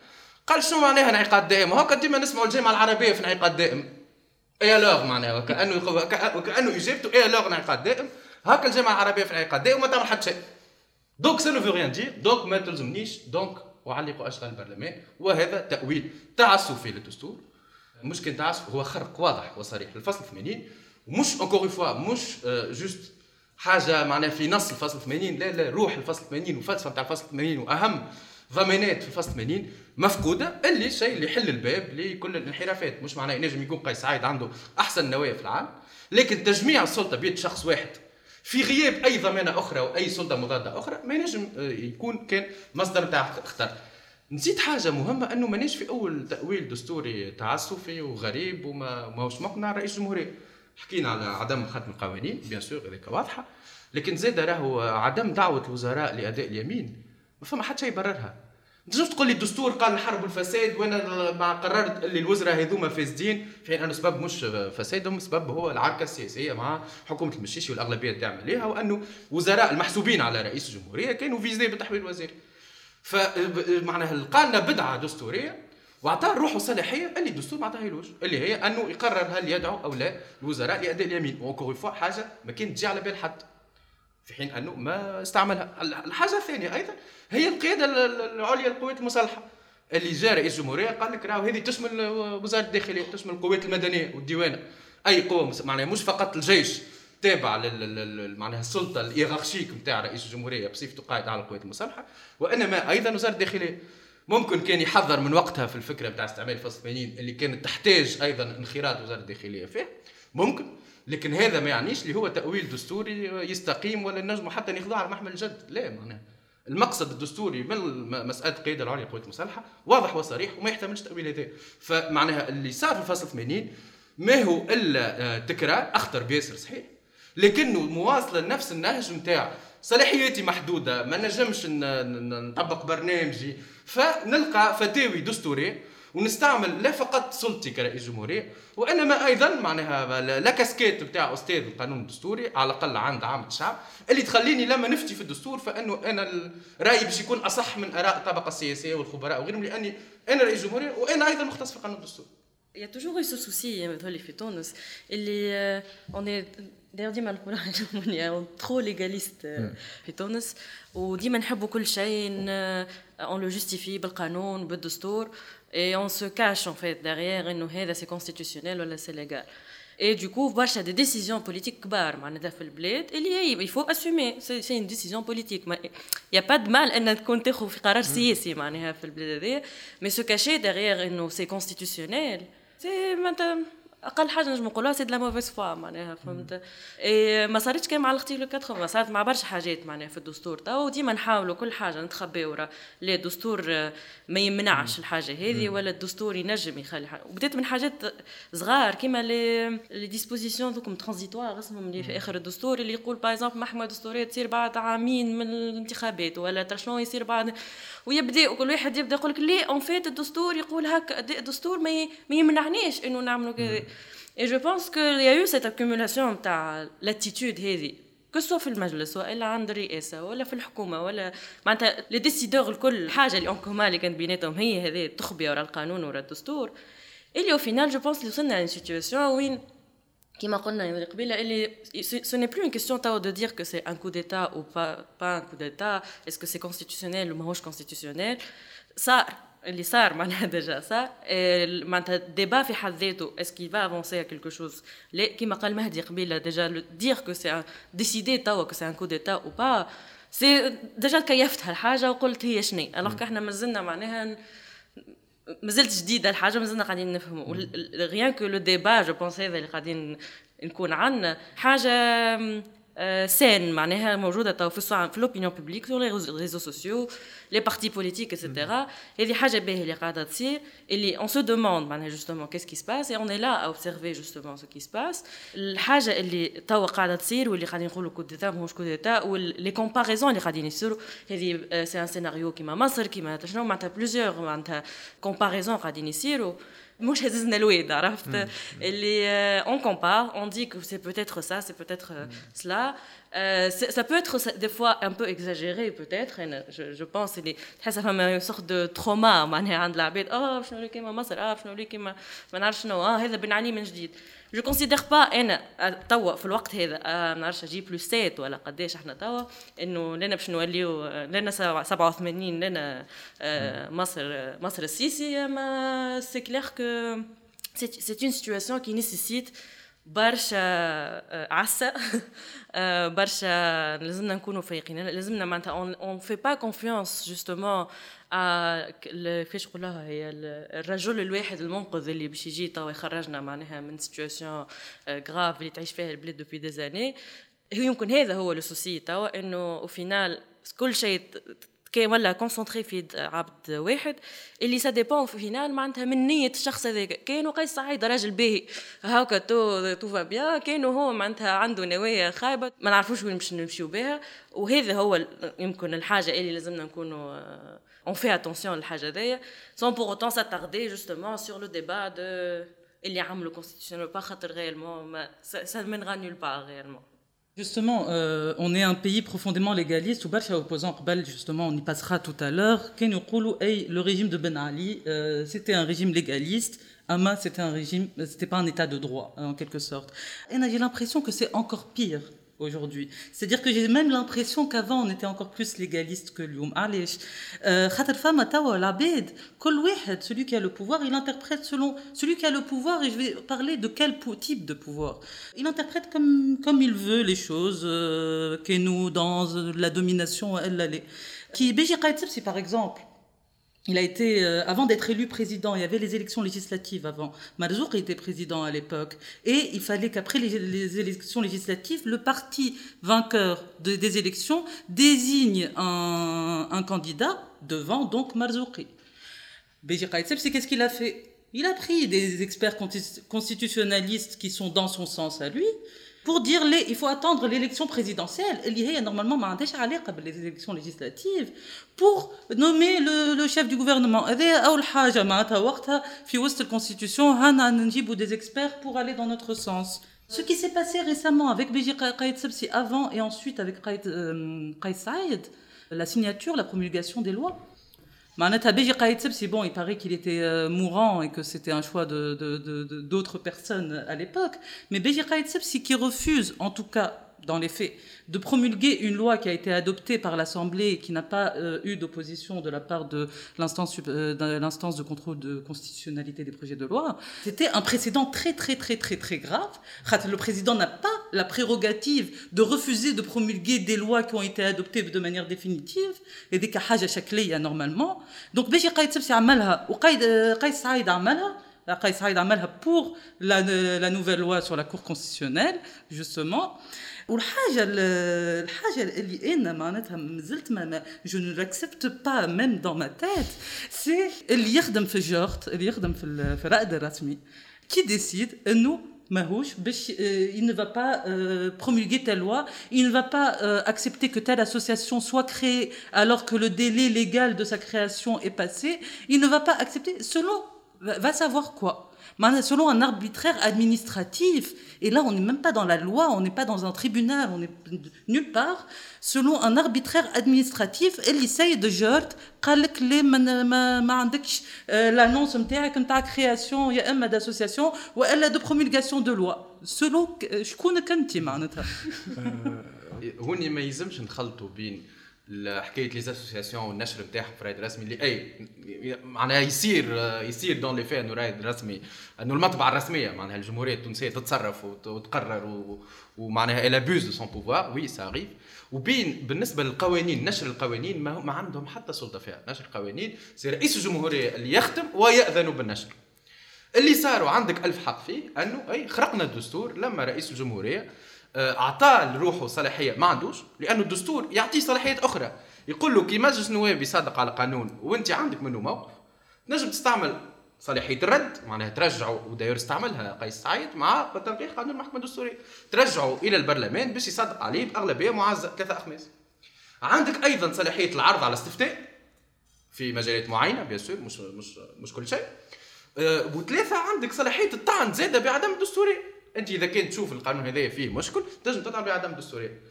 قال شنو معناها انعقاد دائم؟ هكا ديما نسمعوا الجامعة العربية في انعقاد دائم. اي لوغ معناها وكانه وكأنه اجابته اي لوغ انعقاد دائم. هكا الجامعة العربية في انعقاد دائم وما تعمل حتى شيء. دونك سا نو فو ريان دير دونك ما تلزمنيش دونك اعلق أشغال البرلمان. وهذا تأويل تعسفي للدستور. مش كان تعسف هو خرق واضح وصريح. للفصل 80 ومش اونكور فوا مش جوست حاجة معناها في نص الفصل 80 لا لا روح الفصل 80 والفلسفه نتاع الفصل 80 وأهم ضمانات في الفصل 80 مفقودة اللي الشيء اللي يحل الباب لكل الانحرافات. مش معناه ينجم يكون قيس سعيد عنده أحسن نوايا في العالم. لكن تجميع السلطة بيد شخص واحد. في غياب أي ضمانة أخرى واي سلطة مضادة أخرى ما ينجم آه، يكون كان مصدر نتاع خطر نسيت حاجة مهمة أنه مانيش في أول تأويل دستوري تعسفي وغريب وما ماهوش مقنع رئيس الجمهوريه حكينا على عدم ختم القوانين بيان سور هذيك واضحة. لكن زاد راهو عدم دعوة الوزراء لأداء اليمين. ما فما حتى شيء يبررها. شفت تقول لي الدستور قال الحرب والفساد وأنا مع قررت اللي الوزراء هذوما فاسدين؟ في حين انه سبب مش فسادهم سبب هو العركة السياسية مع حكومة المشيشي والأغلبية تعمل عليها وأنه وزراء المحسوبين على رئيس الجمهورية كانوا فيزي بالتحويل الوزاري فمعناها لقى لنا بدعة دستورية وأعطاه روحه صلاحية اللي الدستور ما عطاهالوش اللي هي أنه يقرر هل يدعو أو لا الوزراء لأداء اليمين. وكور حاجة ما كانت تجي على بال حد. في حين أنه ما استعملها. الحاجة الثانية أيضا هي القيادة العليا للقوات المسلحة. اللي جاء رئيس الجمهوريه قال لك راهو هذه تشمل وزارة الداخلية تشمل القوات المدنية والديوانة. أي قوة معناها مش فقط الجيش تابع معناها السلطة الإيغارشيك نتاع رئيس الجمهورية بصفته قائد على القوات المسلحة. وإنما أيضا وزارة الداخلية ممكن كان يحضر من وقتها في الفكرة بتاع استعمال فصل 80 اللي كانت تحتاج أيضا انخراط وزارة الداخلية فيه. ممكن. لكن هذا ما يعنيش اللي هو تأويل دستوري يستقيم ولا نجم حتى ناخذوه على محمل الجد. لا معناها. المقصد الدستوري من مسألة القياده العليا للقوات المسلحة واضح وصريح وما يحتملش تأويل هذا. فمعناها اللي صار في الفصل 80 ما هو إلا آه، تكرار أخطر بياسر صحيح. لكنه مواصلة لنفس النهج نتاع صلاحياتي محدودة ما نجمش نطبق برنامجي. فنلقى فتاوي دستوريه ونستعمل لا فقط سلطتي كرئيس جمهورية وإنما أيضا معناها لا كاسكيت بتاع أستاذ القانون الدستوري على الأقل عند عامه الشعب اللي تخليني لما نفتي في الدستور فإنه أنا رأيي باش يكون أصح من آراء الطبقة السياسية والخبراء وغيرهم لأني أنا رئيس جمهورية وأنا أيضا مختص في قانون الدستور. Il y a toujours eu ce souci في تونس اللي on est ديما نقولها trop légaliste في تونس وديما نحبوا كل شيء on le justifie بالقانون بالدستور et on se cache en fait derrière انه هذا c'est constitutionnel ولا c'est légal et du coup برشا دي ديسيزيون بوليتيك كبار معناتها في البلاد اللي هي il faut assumer c'est une décision politique il y a pas de mal ان تكون تاخذ في قرار سياسي معناها في البلاد هذه mais se cacher derrière انه c'est constitutionnel سي معناتها أقل حاجة نجم نقولها سي دو لا موفيس فوا معناها فهمت؟ إيه ما صارتش كان مع الاختيار 80 صارت مع برشا حاجات معناها في الدستور. تو ديما نحاولوا كل حاجة نتخباو ورا لا الدستور ما يمنعش الحاجة هذه ولا الدستور ينجم يخلي حاجة. وبدات من حاجات صغار كيما لي لي ديسبوزيسيون ذوكم ترانزيتوار اسمهم اللي في آخر الدستور اللي يقول باغ اكزومبل محكمه دستوريه تصير بعد عامين من الانتخابات ولا شلون يصير بعد. ويبدأ وكل واحد يبدأ يقول لك ليه؟ اون فيت الدستور يقول هكا الدستور ما يمنعنيش إنه نعملوا كذا. Et je pense qu'il y a eu cette accumulation تاع l'attitude هذه كو سوا في المجلس والا عند الرئاسه ولا في الحكومة ولا معناتها لي ديسيدور الكل الحاجة اللي اونكوما اللي كانت بيناتهم هي هذه التخبيه ورا القانون ورا الدستور اللي أو فينال جو بونس اللي وصلنا لأن سيتياسيون وين كما قلنا قبيله اللي ce n'est plus une question تاو dire que c'est un coup d'état ou pas pas un coup d'état. Est-ce que c'est constitutionnel ou ماهوش constitutionnel صار اللي صار معناها ديجا صار معناتها الديبا في حد ذاته اسكي فا افونسي كيلكو شوز لا كيما قال مهدي قبيلة ديجا دير كو سي ديسيدي توا كو سي ان كو ديتا أو با سي ديجا كيفت هالحاجه وقلت هي شنو. الوغ إحنا مازلنا معناها مازلت جديدة الحاجة مازلنا قاعدين نفهموا غيان كو لو ديبا جو بونس هذا اللي قاعدين نكون عندنا حاجة سين معناها موجوده تو في في لوبينيون بوبليك سور لي ريزو سوسيو لي بارتي بوليتيك اكسيتيرا هذه حاجه باهيه اللي قاعده تصير اللي اون سو دوموند معناها جوستومون كيس كي سباس اي اون اي لا اوبسيرفي جوستومون سو كي سباس الحاجه اللي توا قاعده تصير واللي قاعدين نقولوا كود ديتا ماهوش كود ديتا ولي كومباريزون اللي قاعدين يصيروا هذه سي ان سيناريو كيما مصر كيما شنو معناتها بلوزيور معناتها كومباريزون قاعدين يصيروا مش هززنا الواد عرفت اللي اون كومبار اون دي كو سي peut-être ça c'est peut-être cela Euh, ça peut être des fois un peu exagéré peut-être je, je pense اللي تحس فما une sorte de trauma معناها عند العباد اه شنو اللي كيما مصر اه شنو اللي كيما ما نعرف شنو اه هذا بنعاني من جديد جو كونسيدير با أنا توا في الوقت هذا ما نعرفش جي بلس سيت ولا قداش إحنا توا إنه لنا باش نوليو لنا 87 لنا مصر مصر السيسي ما سي كلير كو سي اون سيتواسيون كي نيسيسيت برشا عسى برشا لازمنا نكونوا فايقين. لازمنا معناتها اون في با كونفيونس جوستومون كيفاش نقولها؟ هي الرجل الواحد المنقذ اللي باش يجي توا يخرجنا معناها من سيتواسيون غراف اللي تعيش فيها البلاد دوبي دي زاني يمكن هذا هو لو سوسي توا إنه أو فينال كل شيء كان ولا كونسونتري في عبد واحد اللي سا ديبون في فينال معناتها من نية الشخص هذاك. كانوا قيس سعيد راجل باهي هاكا تو تو فا بيان كانوا هو معناتها عنده نوايا خايبة. ما نعرفوش وين باش نمشيو بها. وهذا هو يمكن الحاجة اللي لازمنا نكونوا on fait attention للحاجة هذيا sans pour autant s'attarder justement sur le débat de اللي عملوا constitutionnel. Pas خاطر réellement. ça, ça mènera nulle part réellement. Justement, euh, on est un pays profondément légaliste. Ou opposant justement, on y passera tout à l'heure. Le régime de Ben Ali, euh, c'était un régime légaliste. Ama, c'était un régime, c'était pas un état de droit, en quelque sorte. Et j'ai l'impression que c'est encore pire aujourd'hui. C'est-à-dire que j'ai même l'impression qu'avant on était encore plus légaliste que l'Youm. Allez, celui qui a le pouvoir, il interprète selon celui qui a le pouvoir, et je vais parler de quel type de pouvoir. Il interprète comme, comme il veut les choses, euh, que nous, dans la domination, elle l'allait. Qui, c'est par exemple, il a été, euh, avant d'être élu président, il y avait les élections législatives avant. Marzouk était président à l'époque. Et il fallait qu'après les, élections législatives, le parti vainqueur de, des élections désigne un, un, candidat devant donc Marzouki. Béji c'est qu'est-ce qu'il a fait? Il a pris des experts constitutionnalistes qui sont dans son sens à lui, pour dire les, il faut attendre l'élection présidentielle. Il y a normalement les élections législatives. Pour nommer le, chef du gouvernement. La constitution des experts pour aller dans notre sens. Ce qui s'est passé récemment avec Béji Qaïd avant et ensuite avec Qaïd Saïd la signature la promulgation des lois c'est bon, il paraît qu'il était euh, mourant et que c'était un choix d'autres de, personnes à l'époque. Mais Beji c'est qui refuse, en tout cas dans les faits, de promulguer une loi qui a été adoptée par l'Assemblée et qui n'a pas euh, eu d'opposition de la part de l'instance euh, de, contrôle de constitutionnalité des projets de loi, c'était un précédent très très très très très grave. Le président n'a pas la prérogative de refuser de promulguer des lois qui ont été adoptées de manière définitive et des à normalement. Donc, Béji Qaïd Sebsi Amalha ou Qaïd Saïd Amalha, Amalha pour la, nouvelle loi sur la Cour constitutionnelle, justement. Je ne l'accepte pas, même dans ma tête, c'est l'IRDM Fejort, l'IRDM Ferad Rasmi, qui décide, nous, Mahouch, euh, il ne va pas euh, promulguer telle loi, il ne va pas euh, accepter que telle association soit créée alors que le délai légal de sa création est passé, il ne va pas accepter selon va savoir quoi selon un arbitraire administratif, et là on n'est même pas dans la loi, on n'est pas dans un tribunal, on n'est nulle part, selon un arbitraire administratif, elle essaye de جورت قال لك لي ما, ما, ما عندكش l'annonce نتاعك نتاع création يا اما d'association والا de promulgation de loi selon شكونك انت معناتها هوني ما يلزمش نخلطوا بين حكاية لي اسوسياسيون والنشر نتاعهم في الرايد الرسمي اللي أي معناها يصير يصير دون لي في إنه الرايد الرسمي إنه المطبعة الرسمية معناها الجمهورية التونسية تتصرف وتقرر ومعناها إلى بوز دو سون بوفوار وي سا اريف وبين بالنسبة للقوانين نشر القوانين ما, ما عندهم حتى سلطة فيها. نشر القوانين سي رئيس الجمهورية اللي يختم ويأذن بالنشر. اللي صاروا عندك ألف حق فيه أنه أي خرقنا الدستور لما رئيس الجمهورية آه، أعطاه لروحه صلاحية. ما عندوش لأنه الدستور يعطيه صلاحيات أخرى. يقول له كي مجلس النواب يصادق على قانون وأنت عندك منه موقف تنجم تستعمل صلاحية الرد معناها ترجعوا وداير استعملها قيس سعيد مع تنقيح قانون المحكمة الدستورية. ترجعوا إلى البرلمان باش يصدق عليه بأغلبية معزه ثلاثة أخماس. عندك أيضا صلاحية العرض على استفتاء في مجالات معينة بيان سور مش مش مش كل شيء. أه وثلاثة عندك صلاحية الطعن زادة بعدم الدستورية. أنت إذا كنت تشوف القانون هذايا فيه مشكل تنجم تطعن بعدم الدستوريه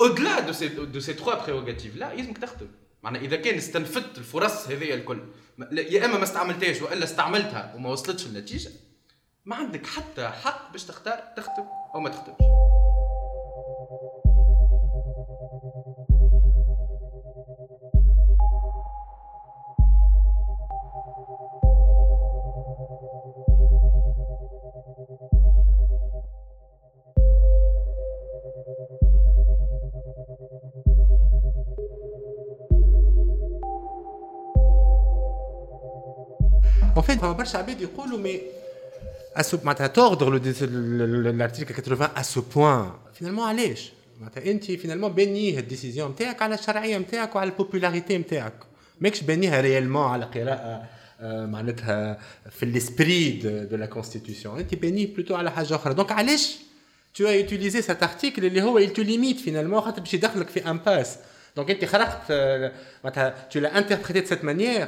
اودلا دو سي دو سي تخوا بريروغاتيف لا يلزمك تخدم. معناها إذا كان استنفدت الفرص هذيا الكل. يا إما ما استعملتهاش وإلا استعملتها وما وصلتش النتيجه ما عندك حتى حق باش تختار تختم أو ما تختمش En fait, برشا عباد يقولوا مي معناتها توردر l'article 80 à ce point finalement علاش معناتها انت فينالمون بنيه الديسيزيون نتاعك على الشرعيه نتاعك وعلى البوبولاريتي نتاعك ماكش بنيها ريالمون على قراءه معناتها في l'esprit de, de la constitution انت بنيه بلوتو على حاجه اخرى دونك علاش tu as utilisé cet article اللي هو il te limite finalement خاطر باش يدخلك في امباس دونك انت خرقت معناتها tu l'as interprété de cette manière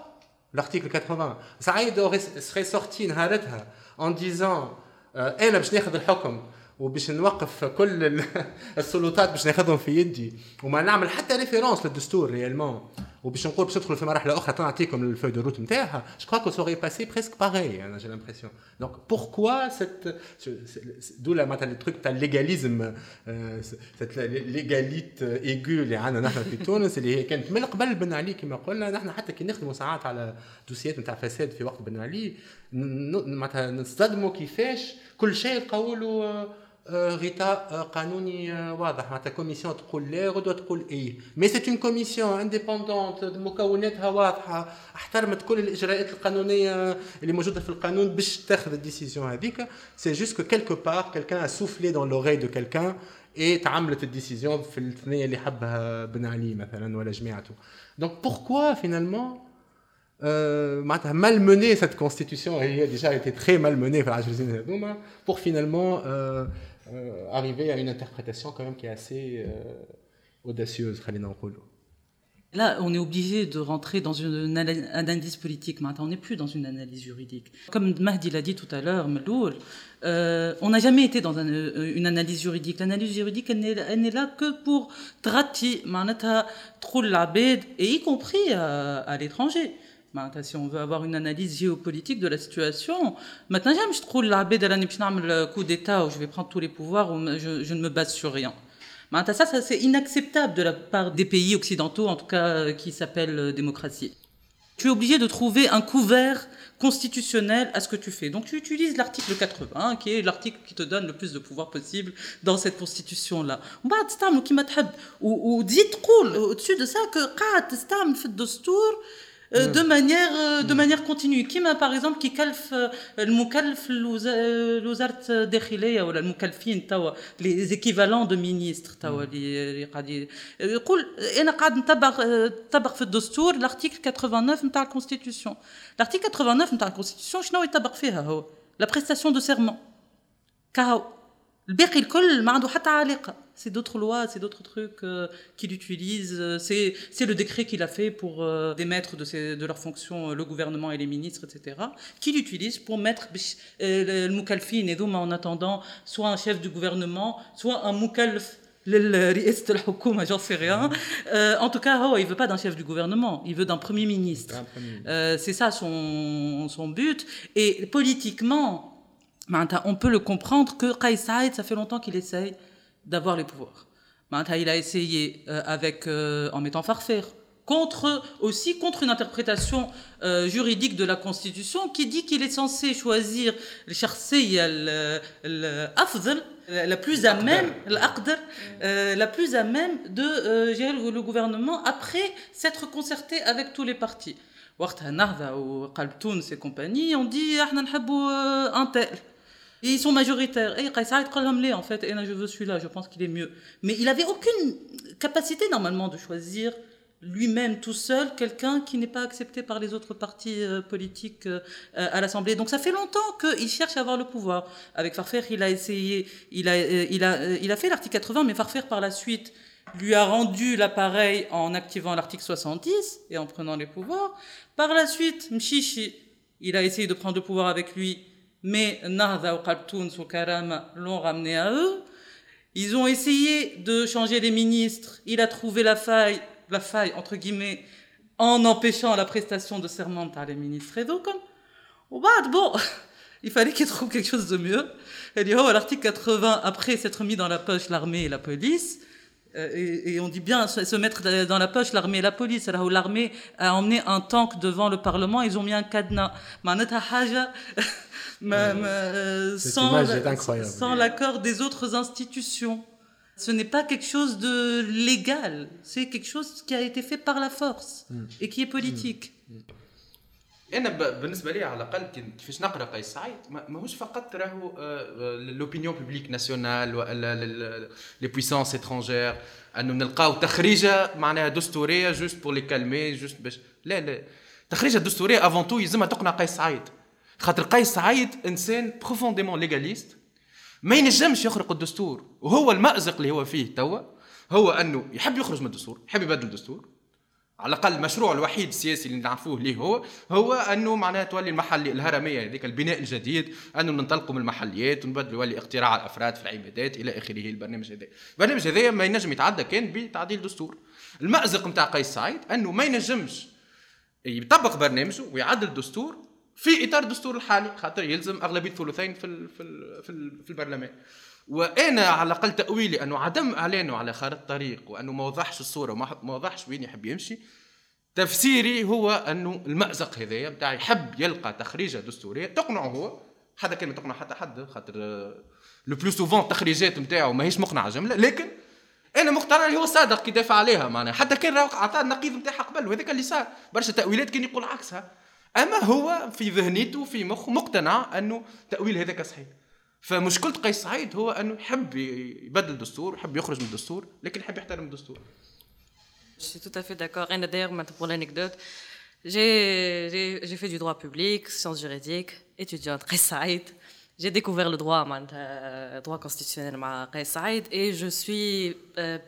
l'article 80 سعيد serait sorti en disant أنا باش ناخذ الحكم وباش نوقف كل السلطات باش ناخذهم في يدي وما نعمل حتى ريفيرونس للدستور ريالمون وباش نقول باش ندخلوا في مرحله اخرى تنعطيكم الفوي دو روت نتاعها جو كخوا كو سوري باسي بريسك باغي انا جي لامبرسيون دونك بوركوا سيت دو معناتها لي تروك تاع الليغاليزم سيت ليغاليت ايغو اللي عندنا نحن في تونس اللي هي كانت من قبل بن علي كما قلنا نحن حتى كي نخدموا ساعات على دوسيات نتاع فساد في وقت بن علي معناتها نصطدموا كيفاش كل شيء يلقاو غطاء قانوني واضح معناتها كوميسيون تقول لا غدوه تقول اي مي سي اون كوميسيون انديبوندونت مكوناتها واضحه احترمت كل الاجراءات القانونيه اللي موجوده في القانون باش تاخذ الديسيزيون هذيك سي جوست كو كيلكو بار كيلكان سوفلي دون لوغي دو كيلكان اي تعملت الديسيزيون في الثنيه اللي حبها بن علي مثلا ولا جماعته دونك بوركوا فينالمون معناتها malmener cette constitution elle a déjà été très malmenée par la pour finalement euh, euh, arriver à une interprétation quand même qui est assez euh, audacieuse Là, on est obligé de rentrer dans une analyse politique. Maintenant, on n'est plus dans une analyse juridique. Comme Mahdi l'a dit tout à l'heure, euh, on n'a jamais été dans euh, une analyse juridique. L'analyse juridique, elle n'est là que pour trati, et y compris à l'étranger si on veut avoir une analyse géopolitique de la situation, maintenant je trouve la le coup d'État où je vais prendre tous les pouvoirs, où je, ne me base sur rien. Ça, ça c'est inacceptable de la part des pays occidentaux, en tout cas euh, qui s'appellent euh, démocratie. Tu es obligé de trouver un couvert constitutionnel à ce que tu fais. Donc tu utilises l'article 80, qui est l'article qui te donne le plus de pouvoir possible dans cette constitution-là. Ou dit au-dessus de ça que euh, de manière euh, de manière continue كيما par exemple كي كلف المكلف الوزارة الداخلية ولا المكلفين توا les équivalents de ministres توا اللي قاعد يقول انا قاعد نطبق نطبق في الدستور l'article 89 نتاع الكونستيتيوشن l'article 89 نتاع الكونستيتيوشن شنو يطبق فيها هو la prestation de serment كاو الباقي الكل ما عنده حتى علاقه c'est d'autres lois, c'est d'autres trucs euh, qu'il utilise. C'est, c'est le décret qu'il a fait pour euh, démettre de, ses, de leurs fonctions euh, le gouvernement et les ministres, etc. Qu'il utilise pour mettre euh, le moukalfin et en attendant soit un chef du gouvernement, soit un moukalf j'en sais rien. Euh, en tout cas, oh, il veut pas d'un chef du gouvernement, il veut d'un premier ministre. Euh, c'est ça son, son but. Et politiquement, on peut le comprendre que Kais Saïd, ça fait longtemps qu'il essaye d'avoir les pouvoirs. Il a essayé euh, avec, euh, en mettant Farfer, contre, aussi contre une interprétation euh, juridique de la Constitution qui dit qu'il est censé choisir le la plus à même, la plus à même de gérer le gouvernement après s'être concerté avec tous les partis. وقتها نهضة وقلب تونس et compagnie on dit احنا نحبوا un tel ils sont majoritaires. Et en fait, et là, je veux celui-là, je pense qu'il est mieux. Mais il avait aucune capacité, normalement, de choisir lui-même tout seul quelqu'un qui n'est pas accepté par les autres partis euh, politiques euh, à l'Assemblée. Donc ça fait longtemps qu'il cherche à avoir le pouvoir. Avec Farfer, il a essayé, il a, euh, il a, il a fait l'article 80, mais Farfer par la suite lui a rendu l'appareil en activant l'article 70 et en prenant les pouvoirs. Par la suite, Mchichi, il a essayé de prendre le pouvoir avec lui mais Nahda ou Khaltoun ou Karama l'ont ramené à eux. Ils ont essayé de changer les ministres. Il a trouvé la faille, la faille entre guillemets, en empêchant la prestation de serment par les ministres. Et donc, bon, il fallait qu'il trouve quelque chose de mieux. Et dit, oh, l'article 80, après s'être mis dans la poche l'armée et la police, euh, et, on dit bien se, mettre dans la poche l'armée et la police. Alors l'armée a emmené un tank devant le Parlement, ils ont mis un cadenas. Euh, sans, l'accord des autres institutions. Ce n'est pas quelque chose de légal, c'est quelque chose qui a été fait par la force mm. et qui est politique. Mm. أنا بالنسبة لي على الأقل كيفاش نقرأ قيس سعيد ماهوش فقط راهو لوبينيون بوبليك ناسيونال ولا لي بويسونس اترونجير أنه نلقاو تخريجة معناها دستورية جوست بور لي كالمي جوست باش لا لا تخريجة دستورية افون تو يلزمها تقنع قيس سعيد. خاطر قيس سعيد إنسان بروفونديمون ليغاليست ما ينجمش يخرق الدستور. وهو المأزق اللي هو فيه توا هو أنه يحب يخرج من الدستور يحب يبدل الدستور. على الأقل المشروع الوحيد السياسي اللي نعرفوه ليه هو هو أنه معناها تولي المحلي الهرمية هذيك البناء الجديد أنه ننطلقوا من المحليات ونبدلوا يولي اقتراع الأفراد في العبادات إلى آخره البرنامج هذا. البرنامج هذا ما ينجم يتعدى كان بتعديل الدستور المأزق نتاع قيس سعيد أنه ما ينجمش يطبق برنامجه ويعدل الدستور في إطار الدستور الحالي خاطر يلزم أغلبية ثلثين في في في, في البرلمان. وأنا على الأقل تأويلي أنه عدم إعلانه على خارطه الطريق وأنه ما وضحش الصورة وما وضحش وين يحب يمشي تفسيري هو أنه المأزق هذايا بتاع يحب يلقى تخريجة دستورية تقنعه هو. كان ما تقنع حتى حد خاطر لو بلو سوفون التخريجات نتاعو ماهيش مقنعة جملة لكن أنا مقتنع اللي هو صادق كي دافع عليها معناها. حتى كان عطاه النقيض نتاعها قبل وهذاك اللي صار. برشا تأويلات كان يقول عكسها. أما هو في ذهنيته في مخه مقتنع أنه تأويل هذاك صحيح. فمشكله قيس سعيد هو انه يحب يبدل الدستور يحب يخرج من الدستور لكن يحب يحترم الدستور Je suis tout à fait d'accord. Et d'ailleurs, pour l'anecdote, j'ai fait du droit public, sciences juridiques, étudiante Qais Saïd. J'ai découvert le droit, le droit constitutionnel Qais Saïd, et je suis euh,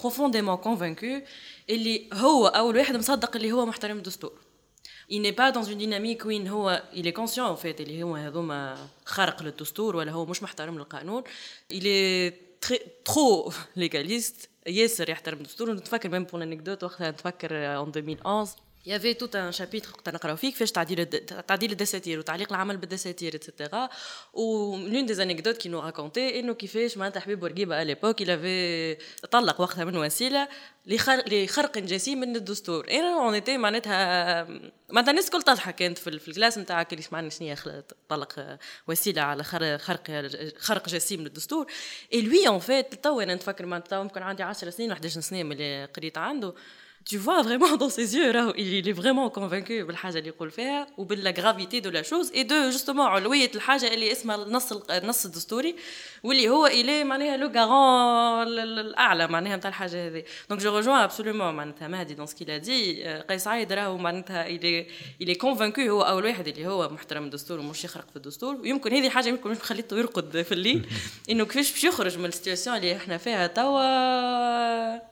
profondément convaincue اللي هو أول واحد مصدق اللي هو محترم الدستور il n'est pas dans une dynamique وين هو il est conscient en fait اللي هو هذوما خارق للدستور ولا هو مش محترم للقانون il est très trop légaliste ياسر يحترم الدستور نتفكر ميم بور لانكدوت وقتها نتفكر en 2011 Il chapitre وقت نقراو فيه كيفاش تعديل تعديل الدساتير وتعليق العمل بالدساتير اتسيتيرا و لون دي انيكدوت كي نو راكونتي إنه كيفاش معناتها حبيب بورقيبه ليبوك il طلق وقتها من وسيلة لخرق جسيم من الدستور. أنا اون ايتي معناتها معناتها الناس الكل تضحك. كانت في, في الكلاس نتاعك اللي معناتها شنو طلق وسيلة على خرق خرق جسيم للدستور اي لوي اون فيت تو أنا نتفكر معناتها ممكن عندي 10 سنين 11 سنة من اللي قريت عنده. Tu vois vraiment dans ses yeux là, il est vraiment convaincu بالحاجة اللي يقول فيها وبلا gravité de la chose. Et de justement علوية الحاجة اللي اسمها النص النص الدستوري واللي هو الي معناها لو غارون الأعلى معناها نتاع الحاجة هذه. دونك جو ريجوان ابسولومون معناتها مهدي دون سكيل دي قيس عايد راهو معناتها الي الي كونفانكو هو أول واحد اللي هو محترم الدستور ومش يخرق في الدستور. ويمكن هذه حاجة يمكن خليته يرقد في الليل. إنه كيفاش باش يخرج من السيتياسيون اللي إحنا فيها توا؟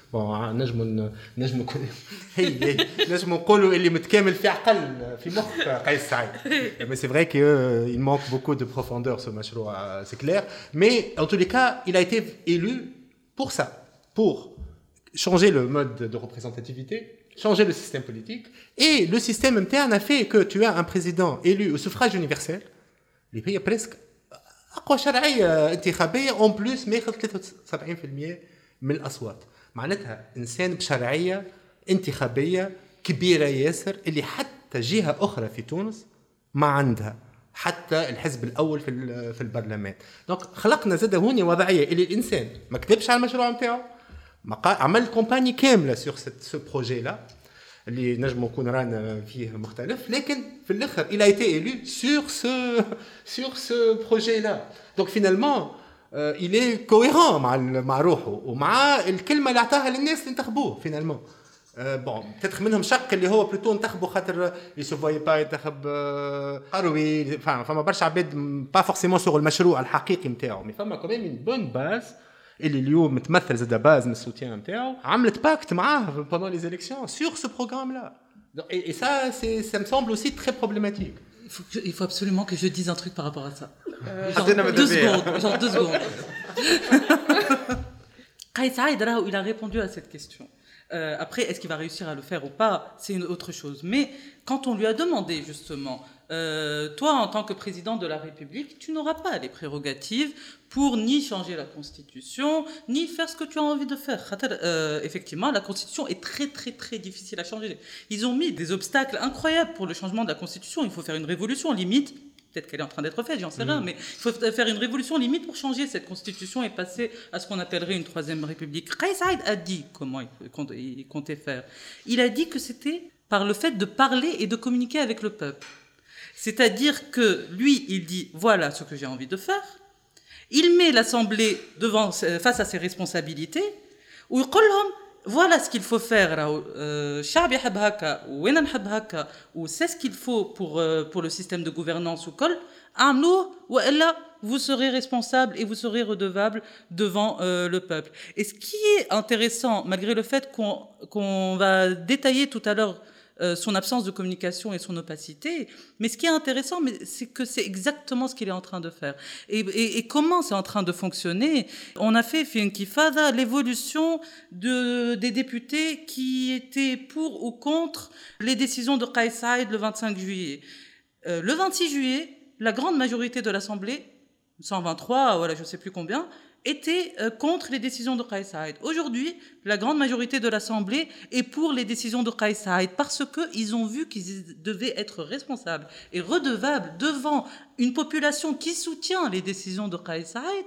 نجم نجم هي هي نجم نقولوا اللي متكامل في عقل في مخ قيس سعيد mais c'est vrai qu'il manque beaucoup de profondeur ce مشروع c'est clair mais en tous les cas il a été élu pour ça pour changer le mode de représentativité changer le système politique et le système interne a fait que tu as un président élu au suffrage universel اللي هي presque اقوى شرعيه انتخابيه اون بلوس ما ياخذ 73% من الاصوات معناتها إنسان بشرعية انتخابية كبيرة ياسر اللي حتى جهة أخرى في تونس ما عندها حتى الحزب الأول في في البرلمان. دونك خلقنا زاد هوني وضعية اللي الإنسان ما كتبش على المشروع نتاعو عمل كومباني كاملة سور سو بروجي لا اللي نجم يكون رانا فيه مختلف لكن في الآخر il a été élu sur ce sur ce projet là donc il est cohérent مع مع روحه ومع الكلمة اللي أعطاها للناس اللي انتخبوه finalement. بون تدخل منهم شق اللي هو بلوتو انتخبوا خاطر يسوفوي با ينتخب قروي فما برشا عباد با فورسيمون سوغ المشروع الحقيقي نتاعو مي فما كوميم اون بون باز اللي اليوم متمثل زاد باز من السوتيان نتاعو عملت باكت معاه les élections sur ce programme là et, et ça c'est ça me semble aussi très faut, il faut absolument que je dise un truc par rapport à ça. Euh, genre, deux secondes, genre deux secondes. Il a répondu à cette question. Euh, après, est-ce qu'il va réussir à le faire ou pas C'est une autre chose. Mais quand on lui a demandé justement, euh, toi en tant que président de la République, tu n'auras pas les prérogatives pour ni changer la Constitution, ni faire ce que tu as envie de faire. Euh, effectivement, la Constitution est très très très difficile à changer. Ils ont mis des obstacles incroyables pour le changement de la Constitution. Il faut faire une révolution limite peut-être qu'elle est en train d'être faite, j'en sais rien, mais il faut faire une révolution limite pour changer cette constitution et passer à ce qu'on appellerait une troisième république. Kais Saïd a dit comment il comptait faire. Il a dit que c'était par le fait de parler et de communiquer avec le peuple. C'est-à-dire que lui, il dit voilà ce que j'ai envie de faire. Il met l'Assemblée devant, euh, face à ses responsabilités. Ou il dit voilà ce qu'il faut faire. Euh, ou c'est ce qu'il faut pour, euh, pour le système de gouvernance ou col. ou là, vous serez responsable et vous serez redevable devant le peuple. Et ce qui est intéressant, malgré le fait qu'on va détailler tout à l'heure euh, son absence de communication et son opacité. Mais ce qui est intéressant, c'est que c'est exactement ce qu'il est en train de faire. Et, comment c'est en train de fonctionner? On a fait Finkifada l'évolution de, des députés qui étaient pour ou contre les décisions de Kaïsaïd le 25 juillet. Euh, le 26 juillet, la grande majorité de l'Assemblée, 123, voilà, je ne sais plus combien, était euh, contre les décisions de Qais Saïd. Aujourd'hui, la grande majorité de l'Assemblée est pour les décisions de Qais Saïd parce qu'ils ont vu qu'ils devaient être responsables et redevables devant une population qui soutient les décisions de Qais Saïd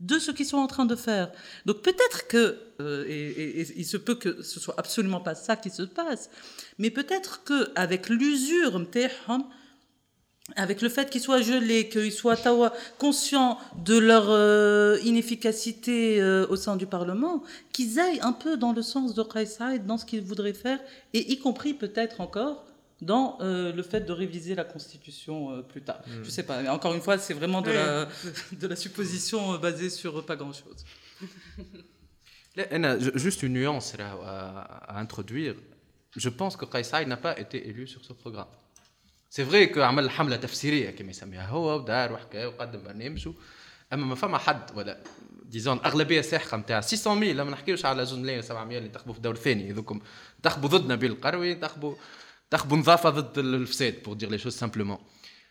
de ce qu'ils sont en train de faire. Donc peut-être que, euh, et, et, et, il se peut que ce soit absolument pas ça qui se passe, mais peut-être que avec l'usure avec le fait qu'ils soient gelés, qu'ils soient conscients de leur euh, inefficacité euh, au sein du Parlement, qu'ils aillent un peu dans le sens de Khaïsaïd, dans ce qu'ils voudraient faire, et y compris peut-être encore dans euh, le fait de réviser la Constitution euh, plus tard. Mm. Je sais pas, mais encore une fois, c'est vraiment de, oui. la, de la supposition euh, basée sur pas grand-chose. Juste une nuance là, à, à introduire. Je pense que Khaïsaïd n'a pas été élu sur ce programme. سي فري عمل حمله تفسيريه كما يسميها هو ودار وحكى وقدم برنامجه اما ما فما حد ولا ديزون اغلبيه ساحقه نتاع 600 ميل ما نحكيوش على زون ملايين 700 اللي انتخبوا في الدور الثاني هذوكم انتخبوا ضد نبيل القروي انتخبوا انتخبوا نظافه ضد الفساد بور دير لي شوز سامبلومون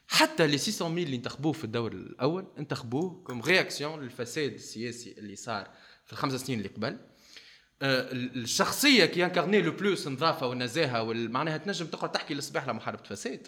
حتى لي 600 ميل اللي انتخبوه في الدور الأول انتخبوه كوم رياكسيون للفساد السياسي اللي صار في الخمس سنين اللي قبل الشخصيه كي انكارني لو بلوس النظافه والنزاهه معناها تنجم تقعد تحكي للصباح لمحاربه فساد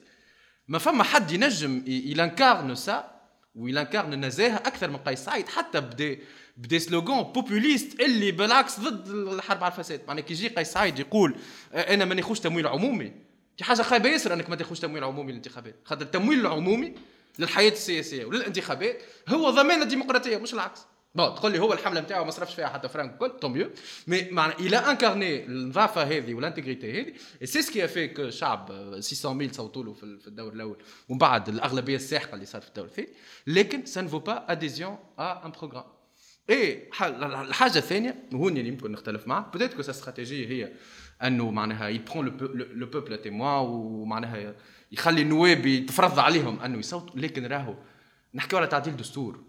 ما فما حد ينجم يلانكارن سا ويلانكارن النزاهه أكثر من قيس سعيد حتى بدي بدي سلوغون بوبوليست اللي بالعكس ضد الحرب على الفساد. معناها كي يجي قيس سعيد يقول أنا ما ناخذش تمويل عمومي. دي حاجة خايبة ياسر أنك ما تاخذش تمويل عمومي للانتخابات. خاطر التمويل العمومي للحياة السياسية وللانتخابات هو ضمان الديمقراطيه مش العكس. بون تقول لي هو الحملة نتاعو ما صرفش فيها حتى فرانك الكل طون ميو مي معنى إلى انكارني النظافه هذه والانتيغريتي هذه سي سكي في كو الشعب 600 صوتوا له في الدور الأول. ومن بعد الأغلبية الساحقة اللي صارت في الدور الثاني. لكن سا نفو با اديزيون ا ان بروغرام اي الحاجة الثانية هون اللي يمكن نختلف معاه. بوتيت كو استراتيجيه هي أنه معناها يبرون لو بوبل تيموان ومعناها يخلي النواب يتفرض عليهم أنه يصوتوا. لكن راهو نحكيو على تعديل دستور.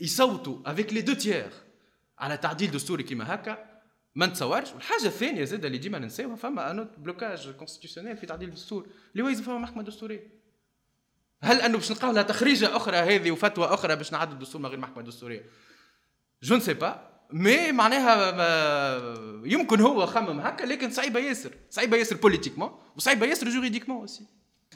يصوتوا افيك لي دو تيير على تعديل دستوري كيما هكا ما نتصورش والحاجة الثانية زاد اللي ديما ننساوها فما انوت بلوكاج كونستيتيونيل في تعديل الدستور اللي هو فما محكمه دستوريه هل انه باش نلقاو لها تخريجه أخرى هذه وفتوى أخرى باش نعدل الدستور من غير محكمه دستوريه جو نسي با مي معناها يمكن هو خمم هكا لكن صعيبه ياسر صعيبه ياسر بوليتيكمون وصعيبه ياسر جوريديكمون aussi.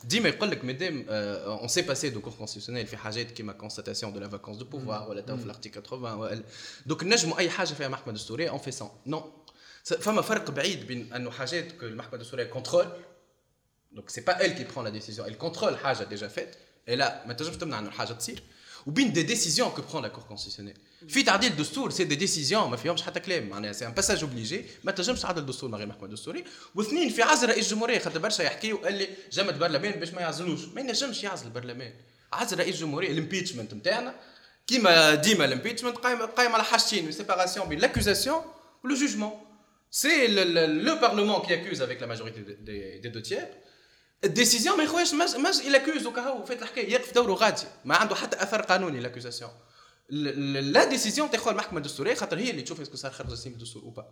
ديما يقول لك مادام اون سي باسي دو كور كونستيسيونيل في حاجات كيما كونستاتاسيون دو لا فاكونس دو بوفوار ولا تو في الارتيكل 80 دوك نجموا اي حاجه فيها محكمه دستوريه اون في سون نو فما فرق بعيد بين انه حاجات كو المحكمه الدستوريه كونترول دونك سي با ال كي برون لا ديسيزيون ال كونترول حاجه ديجا فات اي لا ما تنجمش تمنع انه الحاجه تصير وبين دي ديسيزيون كو برون لا كور كونستيسيونيل في تعديل الدستور سي دي ديسيزيون ما فيهمش حتى كلام. معناها سي ان باساج اوبليجي ما تنجمش تعدل الدستور من غير محكمه دستوريه واثنين في عزل رئيس الجمهورية خاطر برشا يحكيوا اللي جمد برلمان باش ما يعزلوش. ما ينجمش يعزل البرلمان عزل رئيس الجمهورية الامبيتشمنت نتاعنا كيما ديما الامبيتشمنت قايم قايم على حاجتين سيباراسيون بين لاكوزاسيون ولو جوجمون سي لو بارلمان كي اكوز افيك لا ماجوريتي دي دو تيير الديسيزيون ما يخويش ماش ماش يلاكوز وكهو. فات الحكاية. يقف دوره غادي. ما عنده حتى أثر قانوني لاكوزاسيون لا ديسيزيون تاخذ المحكمه الدستوريه خاطر هي اللي تشوف اسكو صار خرج السيم الدستور او با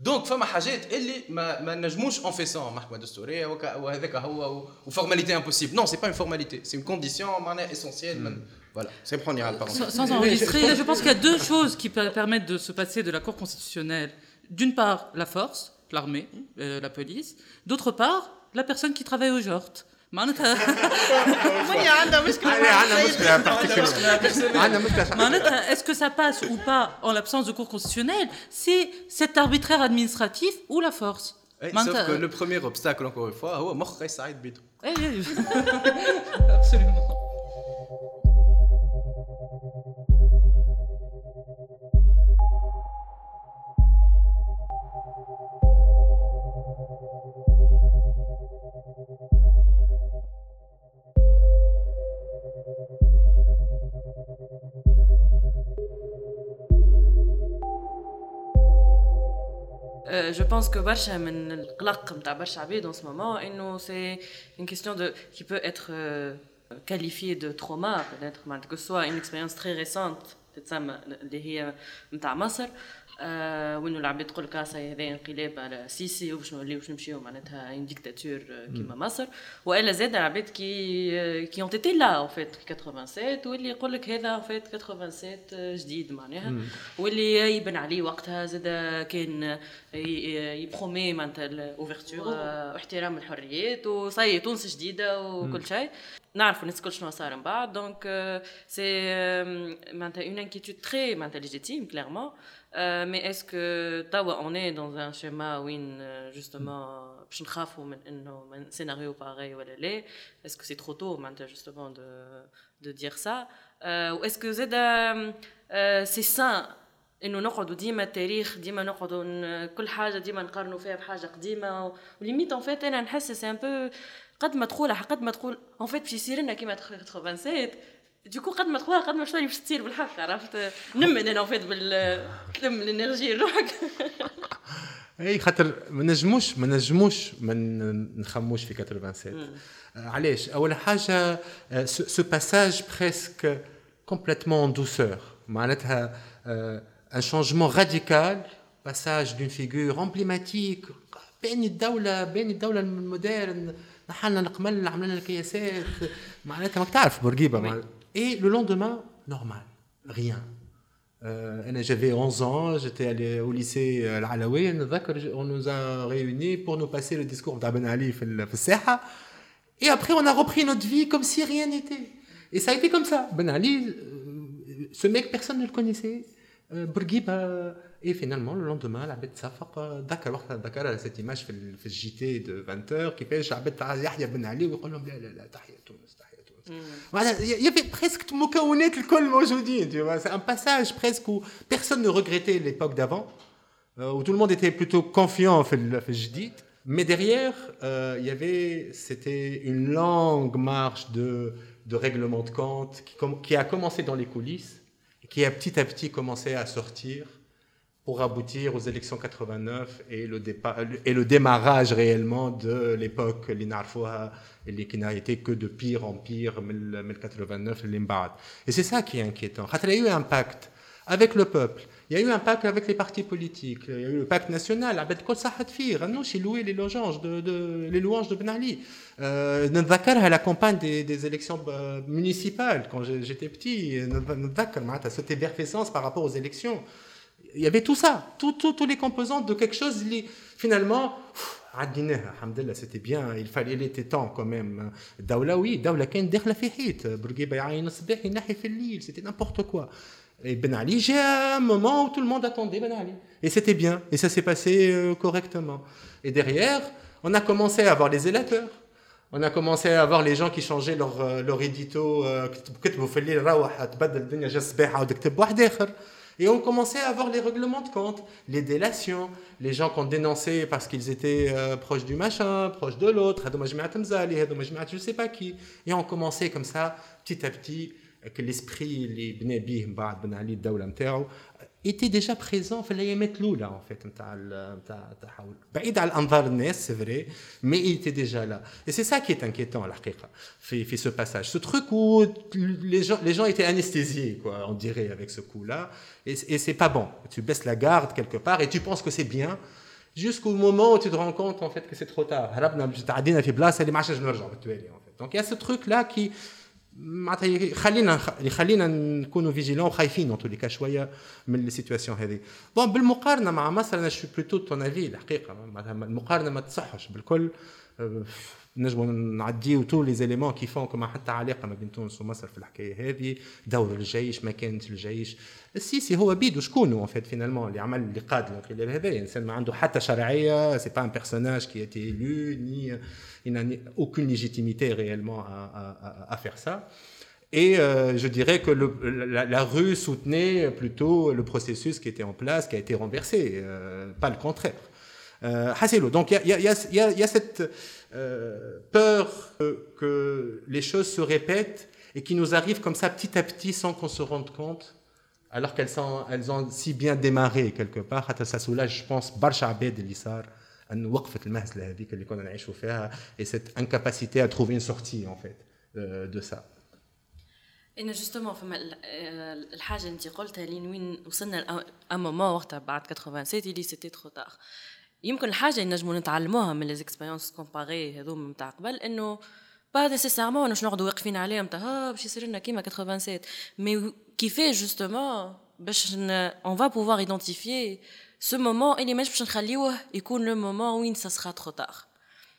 دونك فما حاجات اللي ما, ما نجموش اون فيسون محكمه دستوريه وهذاك هو وفورماليتي امبوسيبل نو سي با اون فورماليتي سي اون كونديسيون معناها اسونسيال من Voilà, c'est premier Sans, sans enregistrer, je pense qu'il y a deux choses qui permettent de se passer de la Cour constitutionnelle. D'une part, la force, l'armée, euh, la police. D'autre part, la personne qui travaille au JORT. معناتها منى عندها مشكله عندها مشكله معناتها est-ce que ça passe ou pas en l'absence de cour constitutionnelle c'est cet arbitraire administratif ou la force Sauf que le premier obstacle encore une fois هو مخ قيس سعيد بيدو absolument je pense que برشا من القلق نتاع برشا عباد en ce moment انه c'est une question de qui peut être qualifiée de trauma peut-être que ce soit une expérience très récente تتسمى اللي هي نتاع مصر آه وإنه العباد تقول لك هذا انقلاب على سيسي وباش نوليو باش نمشيو معناتها ان ديكتاتور كيما مصر. وإلا زاد العباد كي كي اون تيتي لا اون فيت 87 واللي يقول لك هذا اون فيت 87 جديد معناها. واللي يبن عليه وقتها زاد كان يبرومي معناتها الاوفرتور واحترام الحريات وصاي تونس جديدة وكل شيء. نعرفوا الناس كل شنو صار من بعد. دونك سي معناتها اون انكيتود تري معناتها ليجيتيم كليرمون مي اسكو توا اون اي دون ان شيما وين جوستومون باش نخافوا من انه من سيناريو باغي ولا لا اسكو سي ترو تو معناتها جوستومون دو دو دير سا واسكو زاد سي سان انه نقعدوا ديما التاريخ ديما نقعدوا كل حاجه ديما نقارنوا فيها بحاجه قديمه وليميت ان فيت انا نحس سي ان بو قد ما تقول قد ما تقول ان فيت باش يصير لنا كيما 87 دوكو قد ما تقولها قد ما شوية باش تصير بالحق عرفت نمن أنا فيت بال تلم الانرجي روحك اي خاطر ما نجموش ما نجموش ما نخموش في 87 علاش؟ أول حاجة سو باساج بريسك كومبليتمون دوسور معناتها ان شانجمون راديكال باساج دون فيغور امبليماتيك بين الدولة بين الدولة المودرن. نحلنا القمل عملنا الكياسات معناتها ماك تعرف بورقيبة. Et le lendemain, normal, rien. Euh, j'avais 11 ans, j'étais allé au lycée euh, Al-Alawi, on nous a réunis pour nous passer le discours d'Aben Ali et après on a repris notre vie comme si rien n'était. Et ça a été comme ça. Ben Ali, euh, ce mec, personne ne le connaissait. Bourguiba. Et finalement, le lendemain, la bête s'affaire. Dakar, Dakar, a cette image, le JT de 20h, qui fait Jabet Yahya Ben Ali, ou Tahia Tunis. Mm. Il y avait presque Moukaounet, le col aujourd'hui, tu vois. C'est un passage presque où personne ne regrettait l'époque d'avant, euh, où tout le monde était plutôt confiant, en fait, je dis. Mais derrière, euh, il y avait, c'était une longue marche de, règlement de compte qui, qui, a commencé dans les coulisses, qui a petit à petit commencé à sortir pour aboutir aux élections 89 et le, départ, et le démarrage réellement de l'époque qui n'a été que de pire en pire, 1989 et c'est ça qui est inquiétant. Il y a eu un pacte avec le peuple. Il y a eu un pacte avec les partis politiques. Il y a eu le pacte national. Abed Kol Sahatfir. J'ai loué les louanges de, de, les louanges de Ben Ali. Euh, à la campagne des, des élections euh, municipales, quand j'étais petit. Cette effervescence par rapport aux élections. Il y avait tout ça. Tous les composants de quelque chose. Finalement, c'était bien. Il fallait, il était temps quand même. Daoula, oui. Daoula, C'était n'importe quoi. Et Ben Ali, j'ai un moment où tout le monde attendait Ben Ali. Et c'était bien. Et ça s'est passé euh, correctement. Et derrière, on a commencé à avoir les électeurs. On a commencé à avoir les gens qui changeaient leur, euh, leur édito. Euh, et on commençait à avoir les règlements de compte, les délations, les gens qu'on dénonçait parce qu'ils étaient euh, proches du machin, proches de l'autre, je ne sais pas qui. Et on commençait comme ça, petit à petit, que l'esprit, les بنى به من بعد بن علي الدوله نتاعو était déjà présent في الايامات الاولى en fait نتاع نتاع التحول بعيد على انظار الناس c'est vrai mais il était déjà là et c'est ça qui est inquiétant الحقيقه في في ce passage ce truc où les gens les gens étaient anesthésiés quoi on dirait avec ce coup là et, et c'est pas bon tu baisses la garde quelque part et tu penses que c'est bien jusqu'au moment où tu te rends compte en fait que c'est trop tard هربنا تعدينا في بلاصه اللي ما عادش نرجعوا بالتوالي en fait donc il y a ce truc là qui معناتها خلينا يخلينا نكونوا فيجيلون وخايفين ان تولي شوية من السيتواسيون هذه. بون بالمقارنة مع مصر أنا شو بلوتو تون افي الحقيقة المقارنة ما تصحش بالكل. نجموا نعديو تو لي زيليمون كي فون كما حتى علاقه ما بين تونس ومصر في الحكايه هذه دور الجيش مكانه الجيش السيسي هو بيدو شكونه ان فيت فينالمون اللي عمل اللي قاد الانقلاب هذا انسان ما عنده حتى شرعيه سي با ان بيرسوناج كي اتي ايلو ني il n'a aucune légitimité réellement à, à, à faire ça. Et euh, je dirais que le, la, la, rue soutenait plutôt le processus qui était en place, qui a été renversé, euh, pas le contraire. Euh, Donc il y a, y, a, y, a, y a, cette euh, peur que, que, les choses se répètent et qui nous arrivent comme ça petit à petit sans qu'on se rende compte, alors qu'elles elles ont si bien démarré quelque part. Ça soulage, je pense, Barcha Abed l'Issar ان وقفه المهزله هذيك اللي كنا نعيشوا فيها et cette incapacité à trouver une sortie en fait de ça انا جوستومون فما الحاجه اللي انت قلتها لين وين وصلنا ان مومون وقتها بعد 87 اللي سيتي ترو تار يمكن الحاجة اللي نجمو نتعلموها من لي زيكسبيريونس كومباري هذوما نتاع قبل إنه با نيسيسارمون باش نقعدوا واقفين عليهم نتاع ها باش يصير لنا كيما 87 مي كيفاه جوستومون باش اون فا بوفوار ايدونتيفيي ce moment اللي مش باش نخليوه يكون لو مومون وين سا سخا ترو تار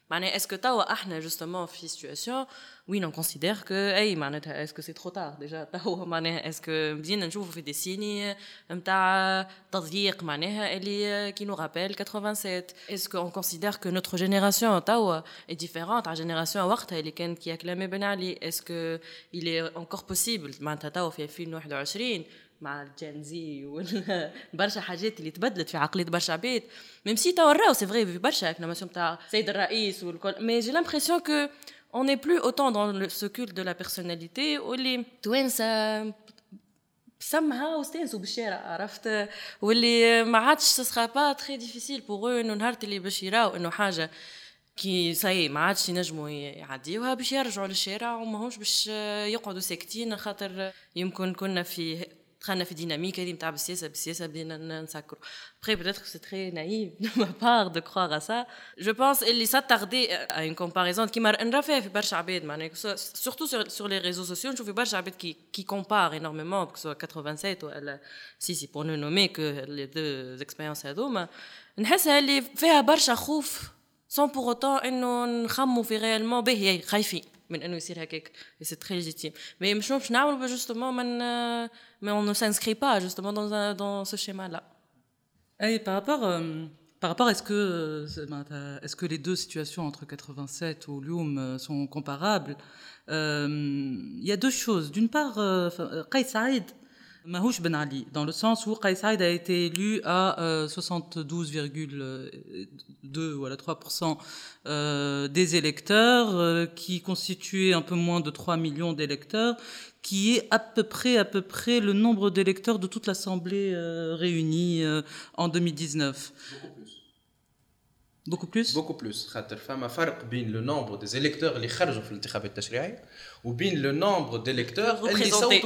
معناها اسكو توا احنا جوستومون في سيتواسيون وين اون كونسيدير كو اي معناتها اسكو سي ترو تار ديجا توا معناها اسكو بدينا نشوفوا في دي سيني نتاع تضييق معناها اللي كي نو رابيل 87 اسكو اون كونسيدير كو نوتر جينيراسيون توا اي ديفيرونت على جينيراسيون وقتها اللي كانت كي اكلامي بن علي اسكو الي انكور بوسيبل معناتها توا في 2021 مع الجين زي وبرشا حاجات اللي تبدلت في عقلية برشا عباد. ميم سي توا راهو سي فري في برشا. اكلاماسيون تاع السيد الرئيس والكل مي جي لامبرسيون كو plus autant dans le, ce culte de la personnalité où les توانسه سمها واستانسوا بالشارع عرفت؟ واللي ما عادش سسخا با تري ديفيسيل بوغ انه نهار اللي باش يراو انه حاجة كي ساي ما عادش ينجموا يعديوها باش يرجعوا للشارع. وماهوش باش يقعدوا ساكتين خاطر يمكن كنا في دخلنا في ديناميك هذه نتاع بالسياسه بالسياسه بدينا نسكروا après peut-être que c'est très naïf de ma part de croire à ça je pense اللي s'attarder à une comparaison كيما نرى فيها في برشا عباد معناها surtout sur, sur les réseaux sociaux نشوف في برشا عباد qui, qui comparent énormément que ce soit 87 ولا si si pour ne nommer que les deux expériences هذوما نحسها اللي فيها برشا خوف sans pour autant انه نخموا في réellement باهي خايفين من انه يصير هكاك سي تري ليجيتيم مي مش باش نعملوا جوستومون من mais on ne s'inscrit pas justement dans, un, dans ce schéma-là. Et par rapport, euh, par rapport, est-ce que, euh, est-ce que les deux situations entre 87 ou Lyoum euh, sont comparables Il y a deux choses. D'une part, Qais Saïd, Mahouch Ben Ali, dans le sens où Qais a été élu à euh, 72,2 voilà 3% euh, des électeurs, euh, qui constituait un peu moins de 3 millions d'électeurs, qui est à peu près à peu près le nombre d'électeurs de toute l'Assemblée euh, réunie en 2019. Beaucoup plus. Beaucoup plus? Le nombre des électeurs les ou bien le nombre d'électeurs représentés.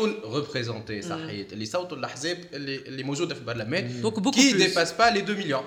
qui ne dépassent pas les 2 millions.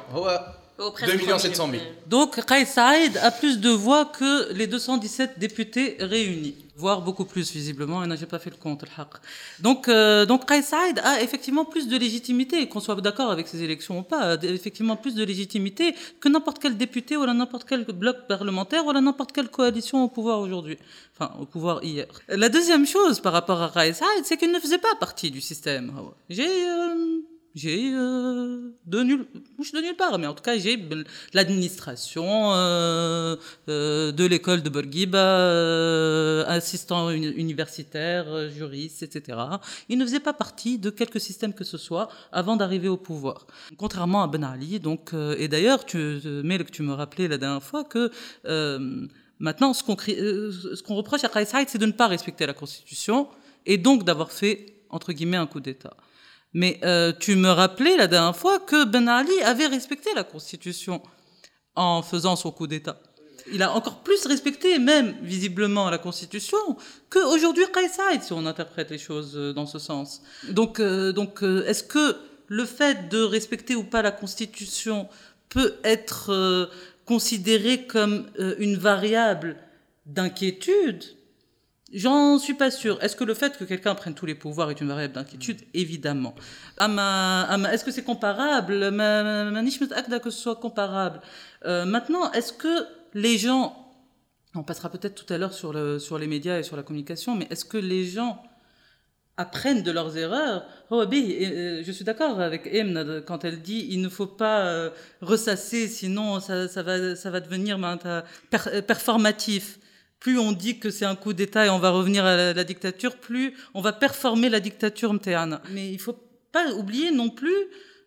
2 millions 700 000. Donc Kais Saïd a plus de voix que les 217 députés réunis voire beaucoup plus visiblement, et j'ai pas fait le compte, le Donc, euh, donc Kais Saïd a effectivement plus de légitimité, qu'on soit d'accord avec ces élections ou pas, effectivement plus de légitimité que n'importe quel député ou n'importe quel bloc parlementaire ou n'importe quelle coalition au pouvoir aujourd'hui, enfin au pouvoir hier. La deuxième chose par rapport à Kais Saïd, c'est qu'il ne faisait pas partie du système. J'ai euh, j'ai euh, de nulle de nulle part mais en tout cas j'ai l'administration euh, euh, de l'école de Bourguiba euh, assistant universitaire euh, juriste etc il ne faisait pas partie de quelque système que ce soit avant d'arriver au pouvoir. Contrairement à Ben Ali donc euh, et d'ailleurs tu que tu me rappelais la dernière fois que maintenant ce qu'on qu'on reproche à Kais c'est de ne pas respecter la constitution et donc d'avoir fait entre guillemets un coup d'état mais euh, tu me rappelais la dernière fois que Ben Ali avait respecté la Constitution en faisant son coup d'État. Il a encore plus respecté, même visiblement, la Constitution qu'aujourd'hui Qais si on interprète les choses euh, dans ce sens. Donc, euh, donc est-ce que le fait de respecter ou pas la Constitution peut être considéré comme une variable d'inquiétude J'en suis pas sûr. Est-ce que le fait que quelqu'un prenne tous les pouvoirs est une variable d'inquiétude? Évidemment. Est-ce que c'est comparable? Que ce soit comparable. Euh, maintenant, est-ce que les gens, on passera peut-être tout à l'heure sur, le, sur les médias et sur la communication, mais est-ce que les gens apprennent de leurs erreurs? Oh, euh, Je suis d'accord avec Emna quand elle dit il ne faut pas euh, ressasser, sinon ça, ça, va, ça va devenir ben, performatif plus on dit que c'est un coup d'État et on va revenir à la, dictature, plus on va performer la dictature mtéane. Mais il faut pas oublier non plus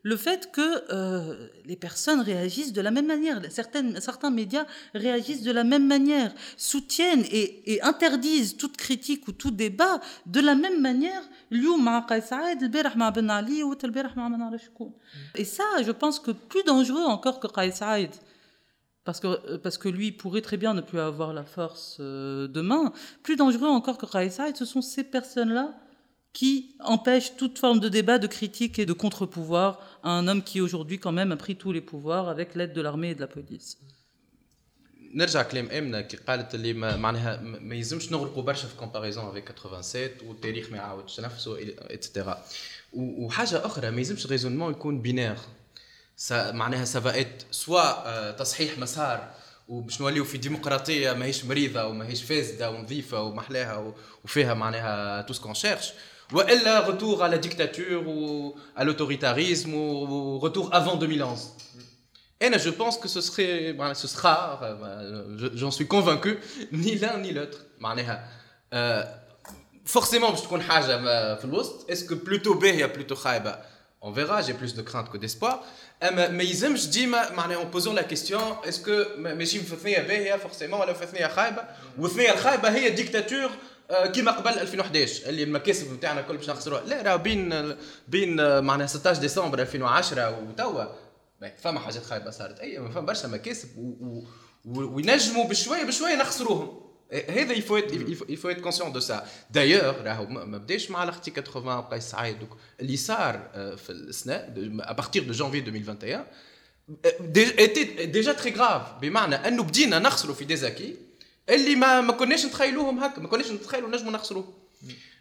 le fait que euh, les personnes réagissent de la même manière. Certains médias réagissent de la même manière, soutiennent et, interdisent toute critique ou tout débat de la même manière. Ben et ça, je pense que plus dangereux encore que Qais Saïd parce que, euh, parce que lui pourrait très bien ne plus avoir la force euh, demain. Plus dangereux encore que Raïsa, ce sont ces personnes-là qui empêchent toute forme de débat, de critique et de contre-pouvoir à un homme qui aujourd'hui quand même a pris tous les pouvoirs avec l'aide de l'armée et de la police. نرجع كلام امنه كي قالت اللي ما معناها ما يلزمش نغرقوا برشا في كومباريزون افيك 87 والتاريخ ما يعاودش نفسه اتسيتيرا وحاجه اخرى ما يلزمش ريزونمون يكون بينير معناها سافا ات سوا تصحيح مسار وباش نوليو في ديمقراطيه ماهيش مريضه وماهيش فاسده ونظيفه ومحلاها وفيها معناها تو سكون شيرش والا رetour على ديكتاتور و à l'autoritarisme ou retour avant 2011 Et je pense que ce serait, ben, ce sera, j'en suis convaincu, ni l'un ni l'autre. Euh, forcément, باش تكون حاجه في الوسط. Est-ce que plutôt B ou plutôt خايبه On verra, j'ai plus de crainte que d'espoir. ما يلزمش ديما معناها اون بوزون لا كيستيون اسكو ماشي في ثنيه باهيه فورسيمون ولا في ثنيه خايبه والثنيه الخايبه هي ديكتاتور آه، كيما قبل 2011 اللي المكاسب نتاعنا كل باش نخسروها لا راه بين بين آه، معناها 16 ديسمبر 2010 وتوا فما حاجات خايبه صارت اي فما برشا مكاسب وينجموا بشويه بشويه نخسروهم هذا il faut être il faut être conscient de ça d'ailleurs راهو ما بداش مع l'article 80 قيس سعيد اللي صار في السنه à partir de janvier 2021 était déjà très grave بمعنى انه بدينا نخسروا في ديزاكي اللي ما ما كناش نتخيلوهم هكا ما كناش نتخيلوا نجموا نخسروهم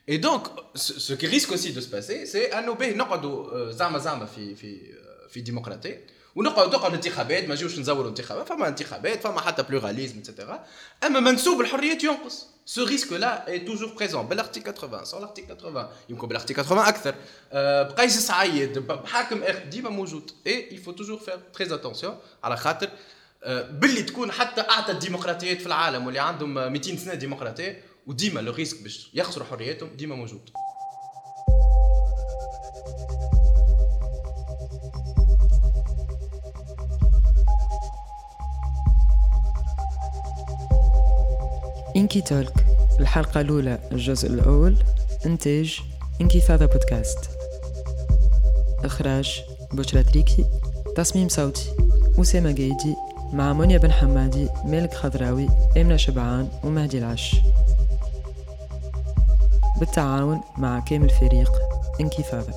Et donc, ce, qui risque aussi de se passer, c'est انه باهي نقعدوا زعما زعما في في في ديمقراطيه ونقعد تقعد انتخابات ما نجيوش نزوروا انتخابات فما انتخابات فما حتى بلوراليزم اتسيتيرا أما منسوب الحريات ينقص. Ce risque-là est toujours présent. بالارتيكل 80 sans l'article 80 يمكن بالارتيكل 80 أكثر. بقيس سعيد بحاكم ديما موجود. il faut toujours faire très attention. على خاطر باللي تكون حتى اعتى الديمقراطيات في العالم واللي عندهم 200 سنة ديمقراطية وديما لو ريسك باش يخسروا حرياتهم ديما موجود. إنكي تولك الحلقة الأولى الجزء الأول إنتاج إنكفاضة بودكاست إخراج بشرى تريكي تصميم صوتي أسامة قايدي مع منيا بن حمادي مالك خضراوي آمنة شبعان ومهدي العش. بالتعاون مع كامل فريق انكفاضة